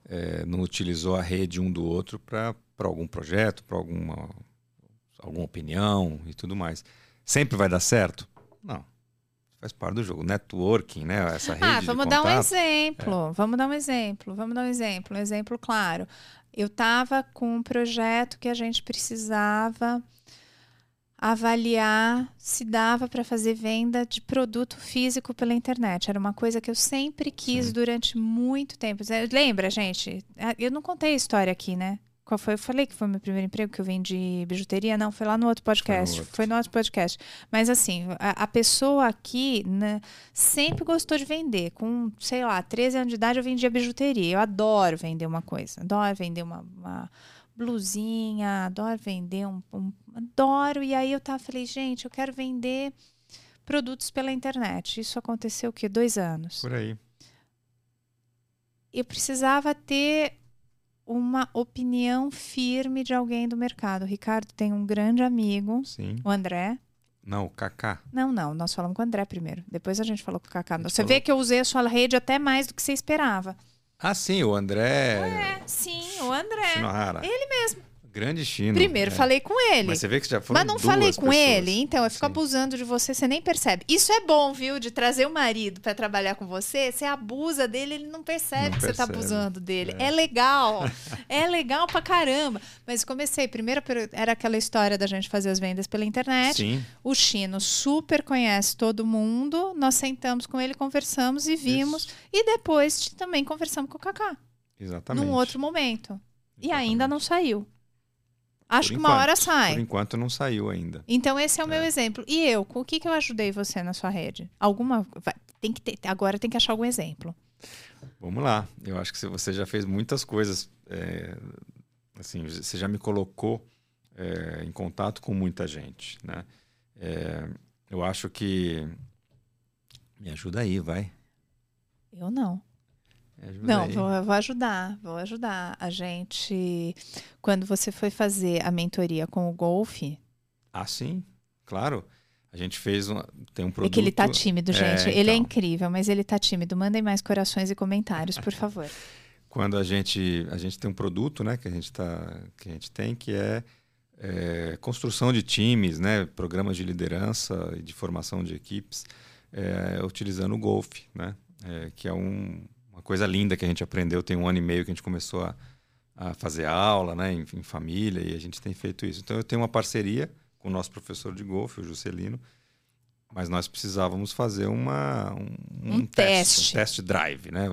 B: é, não utilizou a rede um do outro para algum projeto, para alguma, alguma opinião e tudo mais. Sempre vai dar certo? Não. Faz parte do jogo. Networking, né? Essa rede. Ah,
A: vamos dar um exemplo. É. Vamos dar um exemplo. Vamos dar um exemplo. Um exemplo claro. Eu estava com um projeto que a gente precisava avaliar se dava para fazer venda de produto físico pela internet. Era uma coisa que eu sempre quis Sim. durante muito tempo. Lembra, gente? Eu não contei a história aqui, né? Qual foi? Eu falei que foi meu primeiro emprego que eu vendi bijuteria? Não, foi lá no outro podcast. Foi no outro, foi no outro podcast. Mas assim, a, a pessoa aqui né, sempre gostou de vender. Com, sei lá, 13 anos de idade eu vendia bijuteria. Eu adoro vender uma coisa. Adoro vender uma, uma blusinha, adoro vender um, um, adoro. E aí eu tava, falei, gente, eu quero vender produtos pela internet. Isso aconteceu o quê? Dois anos.
B: Por aí.
A: Eu precisava ter uma opinião firme de alguém do mercado. O Ricardo tem um grande amigo,
B: Sim.
A: o André.
B: Não, o Kaká.
A: Não, não. Nós falamos com o André primeiro. Depois a gente falou com o Kaká. Você falou... vê que eu usei a sua rede até mais do que você esperava.
B: Ah, sim, o André.
A: É, sim, o André. Shinohara. Ele mesmo.
B: Grande Chino.
A: Primeiro
B: é.
A: falei com ele.
B: Mas você vê que já foram
A: Mas não falei com
B: pessoas.
A: ele, então eu fico
B: Sim.
A: abusando de você, você nem percebe. Isso é bom, viu? De trazer o marido pra trabalhar com você, você abusa dele, ele não percebe
B: Não
A: que você tá
B: percebe.
A: abusando dele. É,
B: É.
A: legal. [laughs] é legal pra caramba. Mas comecei, primeiro era aquela história da gente fazer as vendas pela internet.
B: Sim,
A: O Chino super conhece todo mundo. Nós sentamos com ele, conversamos e vimos.
B: Isso.
A: E depois também conversamos com o Kaká,
B: exatamente.
A: num outro momento. E ainda não saiu. Acho
B: Por
A: que uma
B: enquanto,
A: hora sai.
B: Por enquanto não saiu ainda.
A: Então esse é o meu
B: É.
A: exemplo. E eu, com o que, que eu ajudei você na sua rede? Alguma. vai- tem que ter, agora tem que achar algum exemplo.
B: Vamos lá. Eu acho que você já fez muitas coisas. é, assim, você já me colocou é, em contato com muita gente, né? É, eu acho que me ajuda aí, vai.
A: Eu não.
B: Ajuda
A: Não,
B: aí.
A: vou, vou ajudar, vou ajudar. A gente. Quando você foi fazer a mentoria com o golfe,
B: Ah, sim, claro. A gente fez um, tem um
A: é
B: produto.
A: que ele tá tímido,
B: É,
A: gente. Ele é
B: então.
A: incrível, mas ele tá tímido. Mandem mais corações e comentários, por favor. [laughs]
B: quando a gente a gente tem um produto né que a gente tá que a gente tem que é, é, construção de times né programas de liderança e de formação de equipes é, utilizando o Golf né É, que é um- uma coisa linda que a gente aprendeu tem um ano e meio que a gente começou a, a fazer aula né em, em família e a gente tem feito isso então eu tenho uma parceria com o nosso professor de golfe o Juscelino mas nós precisávamos fazer uma, um,
A: Um teste.
B: um test drive, né?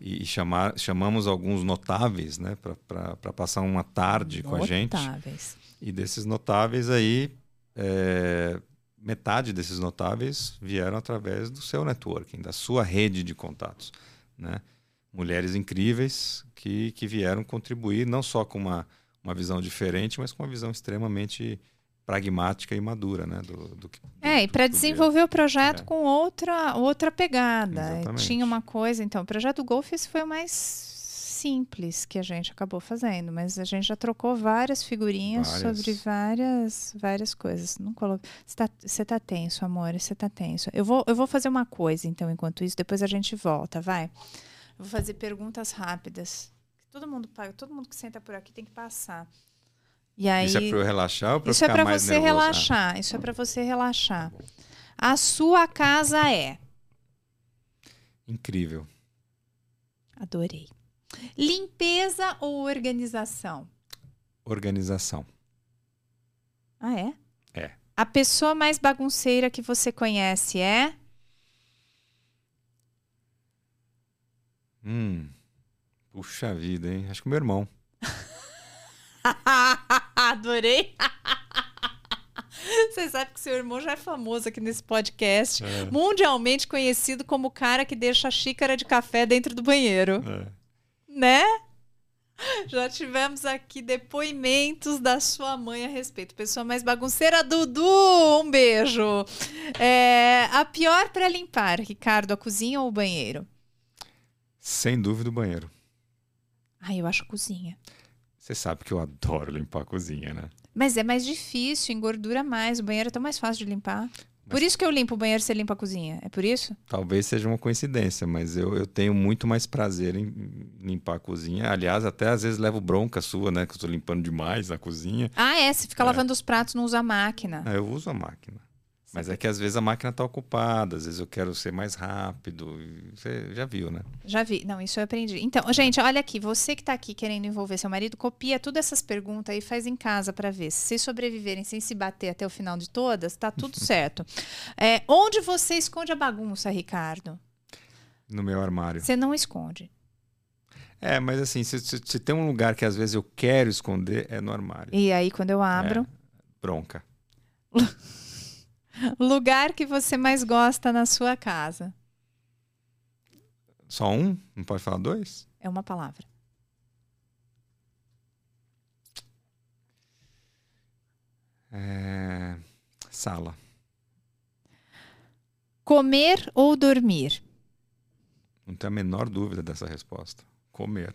B: E, e chamar, chamamos alguns notáveis, né, para passar uma tarde com a gente.
A: Notáveis.
B: E desses notáveis aí, é, metade desses notáveis vieram através do seu networking, da sua rede de contatos, né? Mulheres incríveis que, que vieram contribuir não só com uma, uma visão diferente, mas com uma visão extremamente pragmática e madura, né? Do, do, que-
A: É, e
B: do
A: para desenvolver o projeto
B: É.
A: com outra, outra pegada.
B: Exatamente.
A: Tinha uma coisa, então, o projeto do Golf foi o mais simples que a gente acabou fazendo, mas a gente já trocou várias figurinhas
B: Várias.
A: sobre várias várias coisas. Não colo... Você tá, você tá tenso, amor, você tá tenso. Eu vou, eu vou fazer uma coisa, então, enquanto isso, depois a gente volta, vai. Eu vou fazer perguntas rápidas. Todo mundo, pa- todo mundo que senta por aqui tem que passar. E aí,
B: Isso é para eu relaxar ou para
A: isso é para
B: mais
A: você
B: nervoso? Ah,
A: relaxar. Isso é para você relaxar. A sua casa é.
B: Incrível.
A: Adorei. Limpeza ou organização?
B: Organização.
A: Ah, é?
B: É.
A: A pessoa mais bagunceira que você conhece é?
B: Hum. Puxa vida, hein? Acho que o meu irmão. [laughs]
A: Adorei. [laughs] Você sabe que seu irmão já é famoso aqui nesse podcast.
B: É.
A: Mundialmente conhecido como o cara que deixa a xícara de café dentro do banheiro.
B: É.
A: né? Já tivemos aqui depoimentos da sua mãe a respeito. Pessoa mais bagunceira, Dudu, um beijo. É, a pior para limpar, Ricardo, a cozinha ou o banheiro?
B: Sem dúvida o banheiro.
A: Ai, eu acho a cozinha.
B: Você sabe que eu adoro limpar a cozinha, né?
A: Mas é mais difícil, engordura mais. O banheiro é tão mais fácil de limpar. Por isso que eu limpo o banheiro e você limpa a cozinha. É por isso?
B: Talvez seja uma coincidência, mas eu, eu tenho muito mais prazer em limpar a cozinha. Aliás, até às vezes levo bronca sua, né? Que eu estou limpando demais a cozinha.
A: Ah, é. Você fica
B: É.
A: lavando os pratos, não usa a máquina.
B: Ah, eu uso a máquina. Mas é que às vezes a máquina está ocupada, às vezes eu quero ser mais rápido. Você já viu, né?
A: Já vi. Não, isso eu aprendi. Então, gente, olha aqui. Você que tá aqui querendo envolver seu marido, copia todas essas perguntas e faz em casa pra ver. Se vocês sobreviverem sem se bater até o final de todas, tá tudo [laughs] certo. É, onde você esconde a bagunça, Ricardo?
B: No meu armário.
A: Você não esconde.
B: É, mas assim, se, se- se tem um lugar que às vezes eu quero esconder, é no armário.
A: E aí, quando eu abro,
B: Bronca. [laughs]
A: lugar que você mais gosta na sua casa.
B: Só um? Não pode falar dois?
A: É uma palavra.
B: É... Sala.
A: Comer ou dormir?
B: Não tenho a menor dúvida dessa resposta. Comer.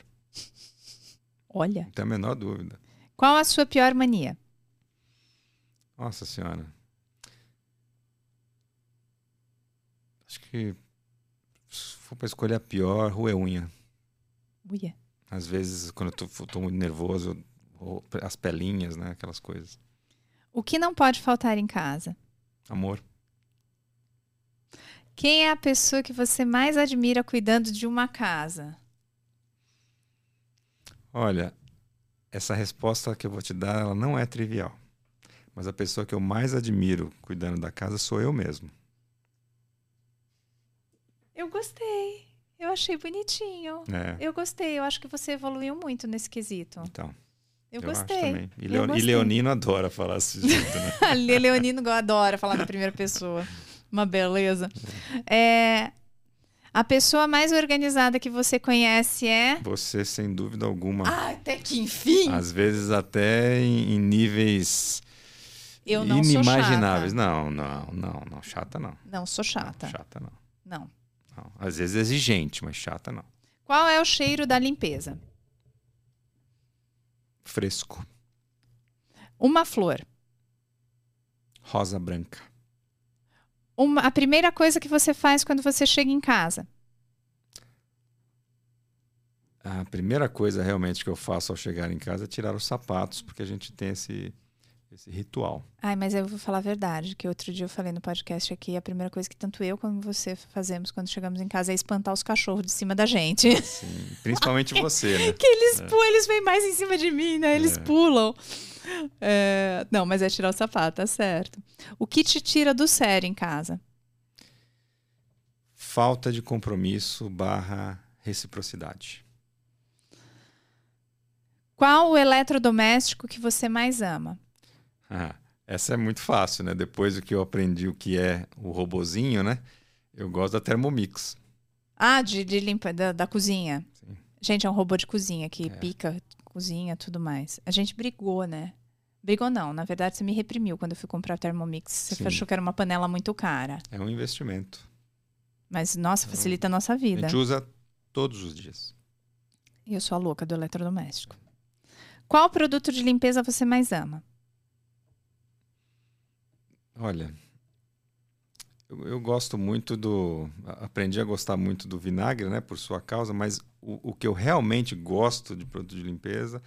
A: Olha.
B: Não tenho a menor dúvida.
A: Qual a sua pior mania?
B: Nossa Senhora. Acho que se for para escolher a pior, roer unha.
A: Uia.
B: Às vezes, quando eu tô, tô muito nervoso, eu as pelinhas, né? Aquelas coisas.
A: O que não pode faltar em casa?
B: Amor.
A: Quem é a pessoa que você mais admira cuidando de uma casa?
B: Olha, essa resposta que eu vou te dar, ela não é trivial. Mas a pessoa que eu mais admiro cuidando da casa sou eu mesmo.
A: Eu gostei. Eu achei bonitinho.
B: É,
A: Eu gostei. Eu acho que você evoluiu muito nesse quesito.
B: então.
A: Eu,
B: acho
A: gostei.
B: E,
A: Eu
B: Leo- e
A: gostei.
B: Leonino adora falar desse jeito, né? [laughs]
A: Leonino adora falar na primeira pessoa. Uma beleza. É, a pessoa mais organizada que você conhece é.
B: Você, sem dúvida alguma.
A: Ah, até que enfim!
B: Às vezes até em, em níveis
A: Eu não
B: inimagináveis. Não, não, não, não. Chata não.
A: Não sou chata.
B: Não, chata não.
A: Não.
B: Não. Às vezes exigente, mas chata não.
A: Qual é o cheiro da limpeza?
B: Fresco.
A: Uma flor.
B: Rosa branca.
A: Uma- a primeira coisa que você faz quando você chega em casa.
B: A primeira coisa realmente que eu faço ao chegar em casa é tirar os sapatos, porque a gente tem esse, esse ritual.
A: Ai, mas eu vou falar a verdade, que outro dia eu falei no podcast aqui, a primeira coisa que tanto eu como você fazemos quando chegamos em casa é espantar os cachorros de cima da gente.
B: Sim, principalmente você, né?
A: que eles, pu- eles vêm mais em cima de mim, né? Eles
B: É.
A: pulam. É, não, mas é tirar o sapato, tá certo. O que te tira do sério em casa?
B: Falta de compromisso barra reciprocidade.
A: Qual o eletrodoméstico que você mais ama?
B: Ah, essa é muito fácil, né? Depois do que eu aprendi o que é o robozinho, né? Eu gosto da Thermomix.
A: Ah, de, de limpa da, da cozinha.
B: Sim.
A: Gente, é um robô de cozinha que
B: É.
A: pica, cozinha, tudo mais. A gente brigou, né? Brigou não, na verdade você me reprimiu quando eu fui comprar a Thermomix. Você
B: Sim.
A: achou que era uma panela muito cara.
B: É um investimento.
A: Mas, nossa,
B: É um-
A: facilita a nossa
B: A
A: vida.
B: gente usa todos os dias.
A: E eu sou a louca do eletrodoméstico. Qual produto de limpeza você mais ama?
B: Olha, eu, eu gosto muito do. Aprendi a gostar muito do vinagre, né? Por sua causa, mas o, o que eu realmente gosto de produto de limpeza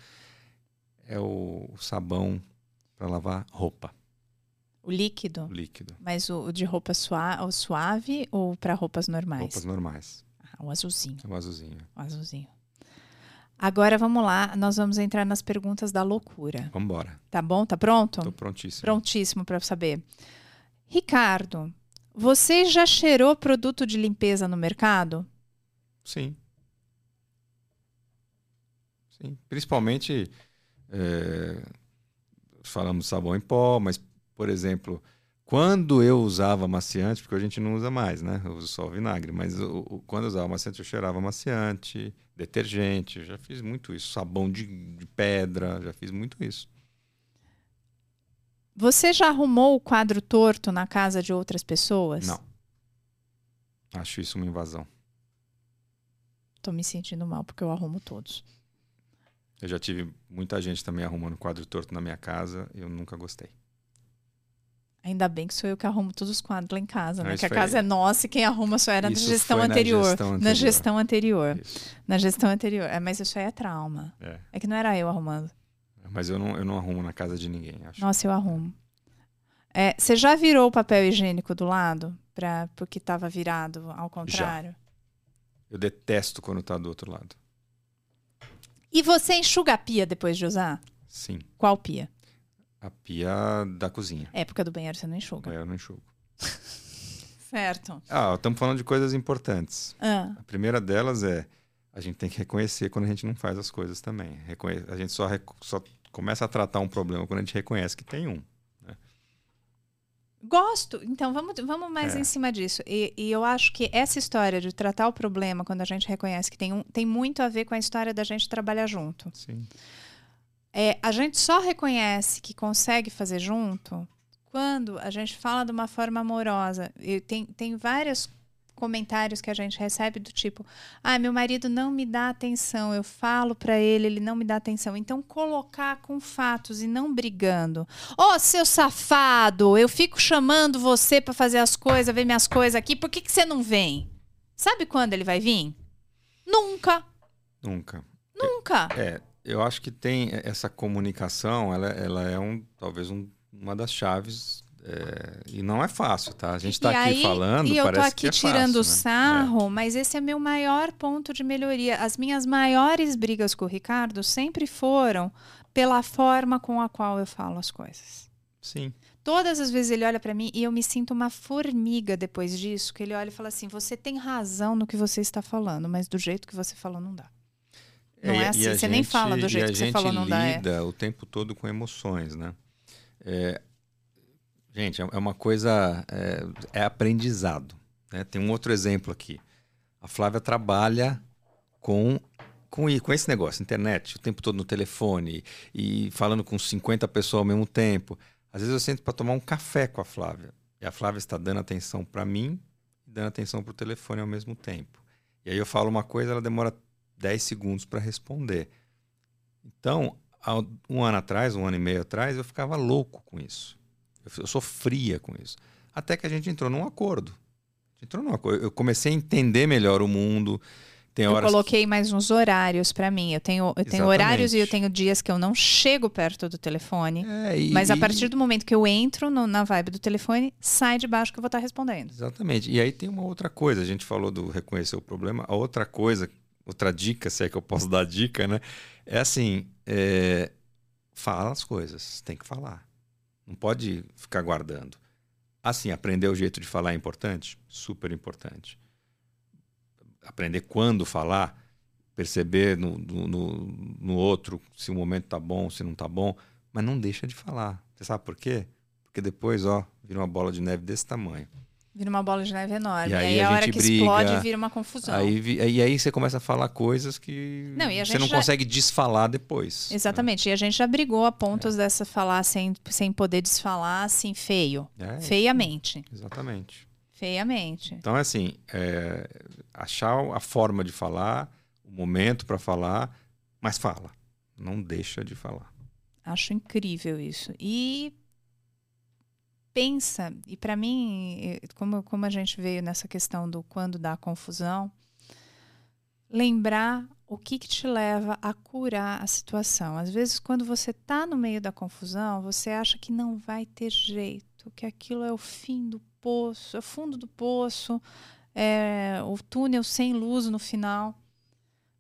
B: é o, o sabão para lavar roupa,
A: O líquido?
B: o líquido.
A: Mas o, o de roupa sua, o suave ou para roupas normais?
B: Roupas normais.
A: Ah, o azulzinho,
B: o azulzinho.
A: o azulzinho. Agora vamos lá, nós vamos entrar nas perguntas da loucura.
B: Vambora.
A: Tá bom? Tá pronto?
B: Tô prontíssimo.
A: Prontíssimo para saber. Ricardo, você já cheirou produto de limpeza no mercado?
B: Sim. Sim. Principalmente, é, falamos sabão em pó, mas, por exemplo, quando eu usava amaciante, porque a gente não usa mais, né? Eu uso só o vinagre, mas o- o- quando eu usava amaciante, eu cheirava amaciante, detergente, eu já fiz muito isso. Sabão de, de pedra, já fiz muito isso.
A: Você já arrumou o quadro torto na casa de outras pessoas?
B: Não. Acho isso uma invasão.
A: Tô me sentindo mal porque eu arrumo todos.
B: Eu já tive muita gente também arrumando quadro torto na minha casa, eu nunca gostei.
A: Ainda bem que sou eu que arrumo todos os quadros lá em casa, né?
B: isso
A: Que a casa é nossa e quem arruma só era na gestão
B: na
A: anterior.
B: gestão
A: Na
B: anterior.
A: gestão anterior.
B: Isso.
A: Na gestão anterior. É, mas isso aí é trauma.
B: É.
A: É que não era eu arrumando.
B: Mas eu não, eu não arrumo na casa de ninguém, acho.
A: Nossa, eu arrumo. É, você já virou o papel higiênico do lado? Pra, porque estava virado ao contrário?
B: Eu detesto quando tá do outro lado.
A: E você enxuga a pia depois de usar?
B: Sim.
A: Qual pia?
B: A pia da cozinha.
A: Época do banheiro você não enxuga.
B: Eu não enxugo. [laughs]
A: Certo.
B: Ah, estamos falando de coisas importantes.
A: Ah,
B: A primeira delas é a gente tem que reconhecer quando a gente não faz as coisas também. Reconhe- A gente só, só começa a tratar um problema quando a gente reconhece que tem um.
A: Gosto. Então, vamos, vamos mais
B: É.
A: em cima disso. E, e eu acho que essa história de tratar o problema quando a gente reconhece que tem um, tem muito a ver com a história da gente trabalhar junto.
B: Sim.
A: É, a gente só reconhece que consegue fazer junto quando a gente fala de uma forma amorosa. E tem, tem vários comentários que a gente recebe do tipo: ah, meu marido não me dá atenção, eu falo pra ele, ele não me dá atenção. Então, colocar com fatos e não brigando. Ô, seu safado, eu fico chamando você pra fazer as coisas, ver minhas coisas aqui, por que, que você não vem? Sabe quando ele vai vir? Nunca,
B: Nunca.
A: nunca.
B: É, eu acho que tem essa comunicação, ela, ela é um, talvez um, uma das chaves é, e não é fácil, tá? A gente está aqui
A: aí,
B: falando,
A: e eu
B: parece
A: tô aqui
B: que é
A: tirando
B: fácil, né?
A: sarro, mas esse é meu maior ponto de melhoria. As minhas maiores brigas com o Ricardo sempre foram pela forma com a qual eu falo as coisas.
B: Sim.
A: Todas as vezes ele olha para mim e eu me sinto uma formiga depois disso, que ele olha e fala assim: "Você tem razão no que você está falando, mas do jeito que você falou não dá". Não
B: e-
A: é
B: e
A: assim,
B: a
A: você nem
B: gente-
A: fala do
B: e
A: jeito
B: a
A: que você
B: gente
A: falou não dá. é.
B: lida o tempo todo com emoções, né? É, gente, é é uma coisa, é, é aprendizado. né? Tem um outro exemplo aqui. A Flávia trabalha com, com, com esse negócio, internet, o tempo todo no telefone e falando com 50 pessoas ao mesmo tempo. Às vezes eu sento para tomar um café com a Flávia e a Flávia está dando atenção para mim e dando atenção para o telefone ao mesmo tempo. E aí eu falo uma coisa, ela demora 10 segundos para responder. Então, um ano atrás, um ano e meio atrás, eu ficava louco com isso. Eu, eu sofria com isso. Até que a gente entrou num acordo. Entrou num acordo. Eu comecei a entender melhor o mundo. Tem
A: Eu
B: horas
A: coloquei mais uns horários para mim. Eu tenho, eu tenho horários e eu tenho dias que eu não chego perto do telefone.
B: É, e-
A: Mas a partir do momento que eu entro no- na vibe do telefone, sai de baixo que eu vou estar respondendo.
B: Exatamente. E aí tem uma outra coisa. A gente falou do reconhecer o problema. A outra coisa, outra dica, se é que eu posso dar dica, né? É assim: é, fala as coisas. Tem que falar. Não pode ficar guardando. Assim, aprender o jeito de falar é importante? Super importante. Aprender quando falar, perceber no, no, no- outro se o momento tá bom, se não tá bom, mas não deixa de falar. Você sabe por quê? Porque depois, ó, vira uma bola de neve desse tamanho.
A: Vira uma bola de neve enorme.
B: E
A: E
B: aí
A: aí,
B: a
A: a hora que
B: briga,
A: explode, vira uma confusão.
B: Aí, e aí você começa a falar coisas que
A: Não,
B: você não
A: já-
B: consegue desfalar depois.
A: Exatamente. E a gente já brigou a
B: É.
A: pontos dessa falar sem, sem poder desfalar, assim, feio.
B: É,
A: Feiamente.
B: Exatamente.
A: Feiamente.
B: Então, assim, é, achar a forma de falar, o momento para falar, mas fala. Não deixa de falar.
A: Acho incrível isso. E pensa, e para mim, como, como a gente veio nessa questão do quando dá confusão, lembrar o que, que te leva a curar a situação. Às vezes, quando você está no meio da confusão, você acha que não vai ter jeito, que aquilo é o fim do poço, é o fundo do poço, é o túnel sem luz no final.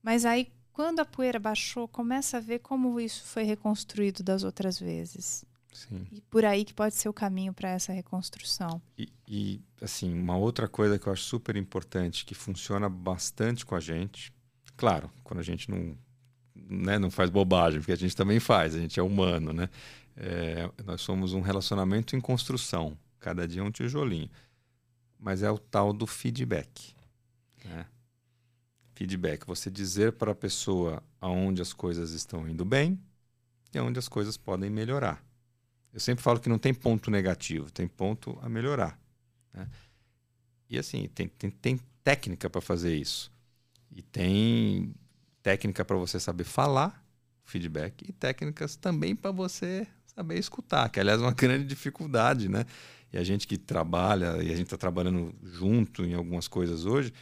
A: Mas aí, quando a poeira baixou, começa a ver como isso foi reconstruído das outras vezes.
B: Sim.
A: E por aí que pode ser o caminho para essa reconstrução.
B: E, e, assim, uma outra coisa que eu acho super importante, que funciona bastante com a gente, claro, quando a gente não, né, não faz bobagem, porque a gente também faz, a gente é humano, né? É, nós somos um relacionamento em construção, cada dia é um tijolinho. Mas é o tal do feedback. Né? Feedback, você dizer para a pessoa aonde as coisas estão indo bem e aonde as coisas podem melhorar. Eu sempre falo que não tem ponto negativo, tem ponto a melhorar. né? E assim, tem, tem, tem técnica para fazer isso. E tem técnica para você saber falar feedback e técnicas também para você saber escutar, que aliás é uma [laughs] grande dificuldade, né? E a gente que trabalha, e a gente está trabalhando junto em algumas coisas hoje,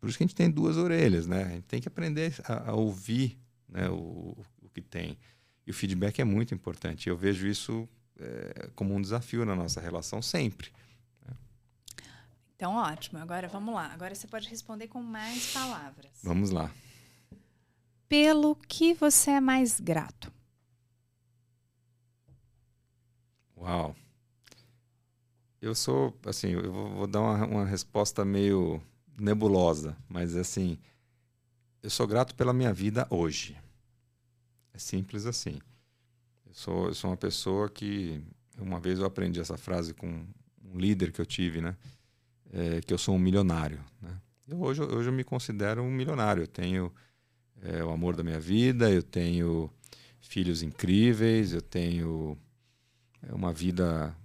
B: por isso que a gente tem duas orelhas, né? A gente tem que aprender a, a ouvir né, o, o que tem. E o feedback é muito importante. Eu vejo isso é, como um desafio na nossa relação sempre.
A: Então, ótimo. Agora vamos lá. Agora você pode responder com mais palavras.
B: Vamos lá.
A: Pelo que você é mais grato?
B: Uau. Eu sou, assim, eu vou, vou dar uma, uma resposta meio nebulosa, mas assim, eu sou grato pela minha vida hoje. É simples assim. Sou, sou uma pessoa que, uma vez eu aprendi essa frase com um líder que eu tive, né? É, que eu sou um milionário, né? Eu, hoje, hoje eu me considero um milionário. Eu tenho é, o amor da minha vida, eu tenho filhos incríveis, eu tenho é, uma vida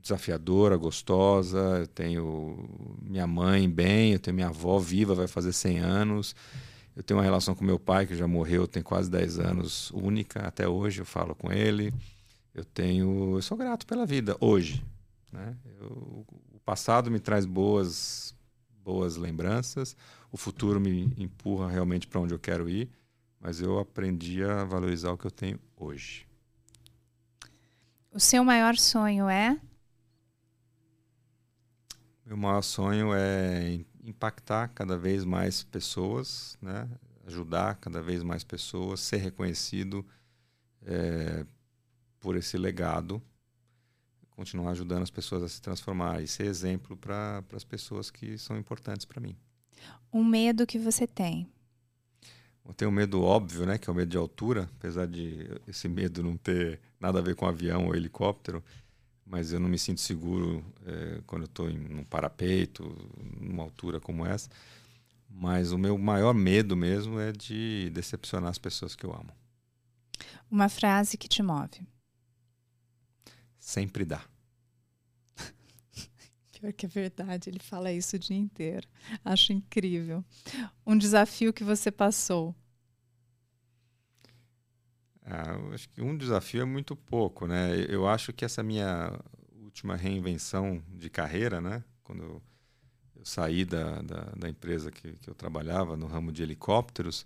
B: desafiadora, gostosa, eu tenho minha mãe bem, eu tenho minha avó viva, vai fazer 100 anos. Eu tenho uma relação com meu pai, que já morreu, tem quase 10 anos, única, até hoje eu falo com ele. Eu tenho, eu sou grato pela vida hoje, né? Eu, o passado me traz boas boas lembranças, o futuro me empurra realmente para onde eu quero ir, mas eu aprendi a valorizar o que eu tenho hoje.
A: O seu maior sonho é?
B: Meu maior sonho é impactar cada vez mais pessoas, né? ajudar cada vez mais pessoas, ser reconhecido é, por esse legado, continuar ajudando as pessoas a se transformar e ser exemplo para as pessoas que são importantes para mim.
A: Um medo que você tem?
B: Eu tenho um medo óbvio, né, que é o medo de altura, apesar de esse medo não ter nada a ver com avião ou helicóptero, mas eu não me sinto seguro é, quando eu estou em um parapeito, numa altura como essa. Mas o meu maior medo mesmo é de decepcionar as pessoas que eu amo.
A: Uma frase que te move.
B: Sempre dá. [laughs]
A: Pior que é verdade, ele fala isso o dia inteiro. Acho incrível. Um desafio que você passou.
B: Ah, acho que um desafio é muito pouco, né? Eu acho que essa minha última reinvenção de carreira, né? Quando eu, saí da, da, da, empresa que, que eu trabalhava no ramo de helicópteros,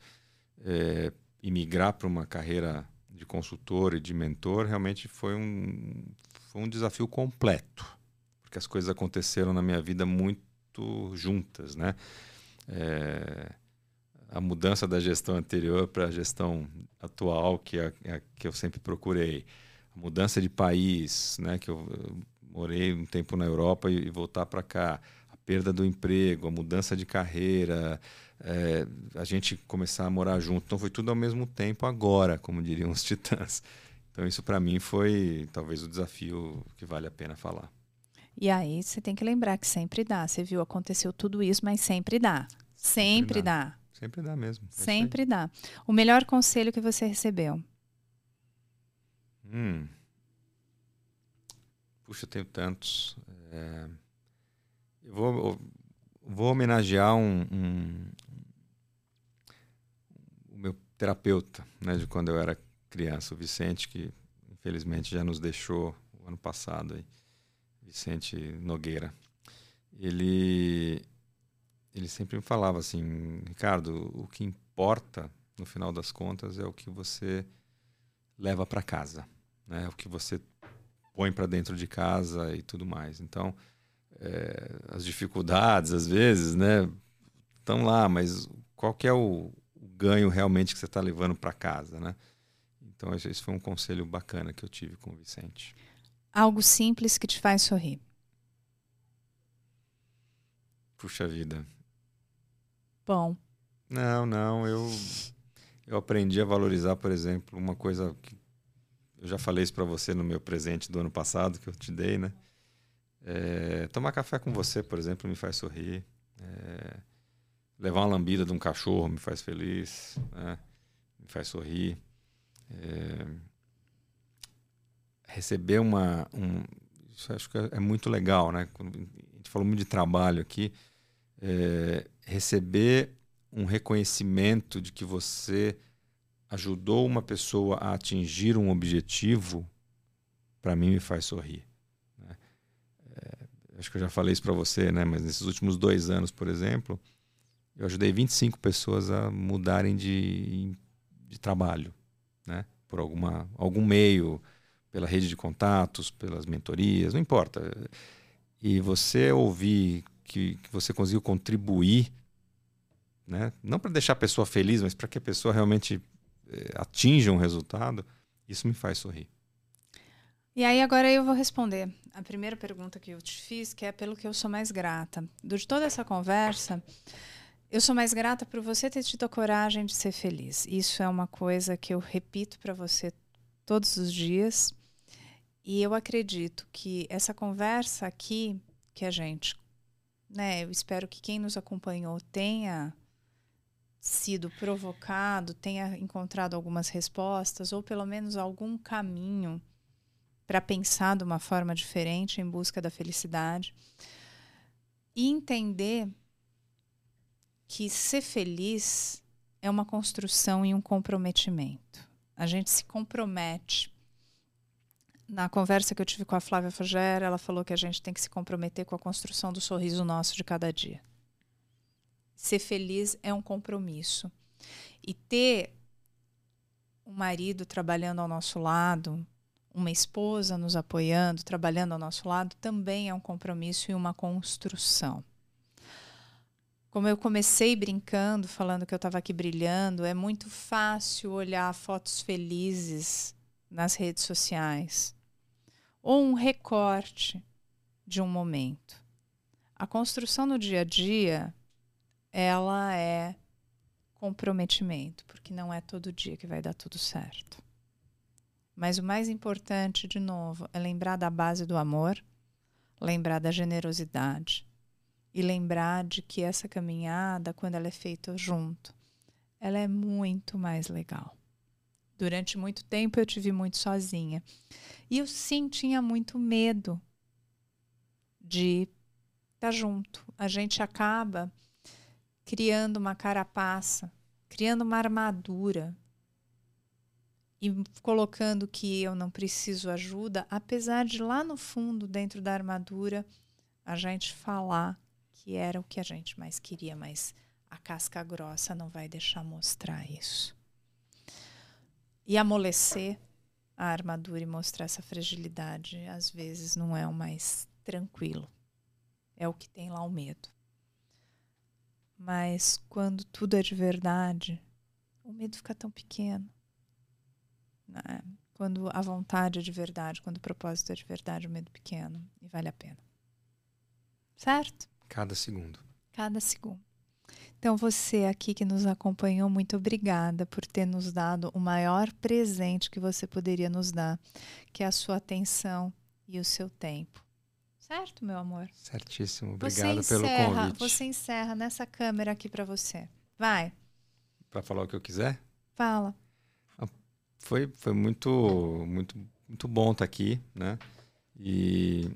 B: é, e migrar para uma carreira de consultor e de mentor realmente foi um, foi um desafio completo, porque as coisas aconteceram na minha vida muito juntas, né? É, a mudança da gestão anterior para a gestão atual, que é, é a que eu sempre procurei, a mudança de país, né? Que eu, eu morei um tempo na Europa e, e voltar para cá, a perda do emprego, a mudança de carreira, é, a gente começar a morar junto. Então foi tudo ao mesmo tempo agora, como diriam os titãs. Então isso para mim foi talvez o desafio que vale a pena falar.
A: E aí você tem que lembrar que sempre dá. Você viu, aconteceu tudo isso, mas sempre dá. Sempre, sempre dá. dá.
B: Sempre dá mesmo. É
A: sempre dá. O melhor conselho que você recebeu?
B: Hum. Puxa, eu tenho tantos. É... Eu vou, eu vou homenagear um, um, o meu terapeuta, né, de quando eu era criança, o Vicente, que infelizmente já nos deixou o ano passado, aí, Vicente Nogueira. Ele ele sempre me falava assim, Ricardo, o que importa no final das contas é o que você leva para casa, né? O que você põe para dentro de casa e tudo mais. Então, é, as dificuldades às vezes, né, estão lá, mas qual que é o, ganho realmente que você está levando para casa, né? Então esse foi um conselho bacana que eu tive com o Vicente.
A: Algo simples que te faz sorrir.
B: Puxa vida. Não, não, eu eu aprendi a valorizar, por exemplo, uma coisa que eu já falei isso para você no meu presente do ano passado que eu te dei, né? É, tomar café com você, por exemplo, me faz sorrir. É, levar uma lambida de um cachorro me faz feliz, né? me faz sorrir. É... Receber uma. Um... Isso acho que é muito legal, né? A gente falou muito de trabalho aqui. É... Receber um reconhecimento de que você ajudou uma pessoa a atingir um objetivo, para mim me faz sorrir. Né? É... Acho que eu já falei isso para você, né? Mas nesses últimos dois anos, por exemplo, eu ajudei 25 pessoas a mudarem de, de trabalho, né? Por alguma, algum meio, pela rede de contatos, pelas mentorias, não importa. E você ouvir que, que você conseguiu contribuir, né? Não para deixar a pessoa feliz, mas para que a pessoa realmente eh, atinja um resultado, isso me faz sorrir.
A: E aí agora eu vou responder a primeira pergunta que eu te fiz, que é pelo que eu sou mais grata. De toda essa conversa, eu sou mais grata por você ter tido a coragem de ser feliz. Isso é uma coisa que eu repito para você todos os dias. E eu acredito que essa conversa aqui que a gente, né, eu espero que quem nos acompanhou tenha sido provocado, tenha encontrado algumas respostas ou pelo menos algum caminho para pensar de uma forma diferente em busca da felicidade e entender que ser feliz é uma construção e um comprometimento. A gente se compromete. Na conversa que eu tive com a Flávia Fogera, ela falou que a gente tem que se comprometer com a construção do sorriso nosso de cada dia. Ser feliz é um compromisso. E ter um marido trabalhando ao nosso lado, uma esposa nos apoiando, trabalhando ao nosso lado, também é um compromisso e uma construção. Como eu comecei brincando, falando que eu estava aqui brilhando, é muito fácil olhar fotos felizes nas redes sociais ou um recorte de um momento. A construção no dia a dia, ela é comprometimento, porque não é todo dia que vai dar tudo certo. Mas o mais importante, de novo, é lembrar da base do amor, lembrar da generosidade e lembrar de que essa caminhada, quando ela é feita junto, ela é muito mais legal. Durante muito tempo eu tive muito sozinha. E eu sim tinha muito medo de estar junto. A gente acaba criando uma carapaça, criando uma armadura e colocando que eu não preciso ajuda, apesar de lá no fundo, dentro da armadura, a gente falar que era o que a gente mais queria, mas a casca grossa não vai deixar mostrar isso. E amolecer a armadura e mostrar essa fragilidade, às vezes não é o mais tranquilo. É o que tem lá o medo. Mas quando tudo é de verdade, o medo fica tão pequeno né? Quando a vontade é de verdade, quando o propósito é de verdade, o medo pequeno e vale a pena. Certo?
B: Cada segundo.
A: Cada segundo. Então, você aqui que nos acompanhou, muito obrigada por ter nos dado o maior presente que você poderia nos dar, que é a sua atenção e o seu tempo. Certo, meu amor?
B: Certíssimo. Obrigado pelo convite.
A: Você encerra nessa câmera aqui para você. Vai.
B: Para falar o que eu quiser?
A: Fala
B: foi, foi muito, muito, muito bom estar tá aqui, né? E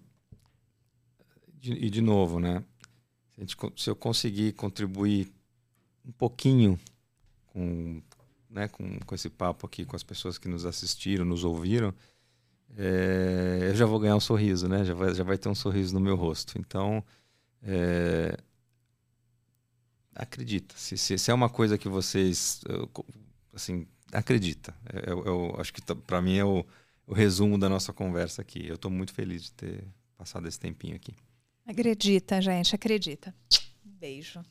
B: e de novo, né? Se, gente, se, eu conseguir contribuir um pouquinho com, né, com, com esse papo aqui, com as pessoas que nos assistiram, nos ouviram, é, eu já vou ganhar um sorriso, né? Já vai, já vai ter um sorriso no meu rosto. Então, é, acredita. Se, se, se, é uma coisa que vocês, assim, acredita. Eu, eu acho que para mim é o, o, resumo da nossa conversa aqui. Eu estou muito feliz de ter passado esse tempinho aqui.
A: Acredita, gente, acredita. Beijo.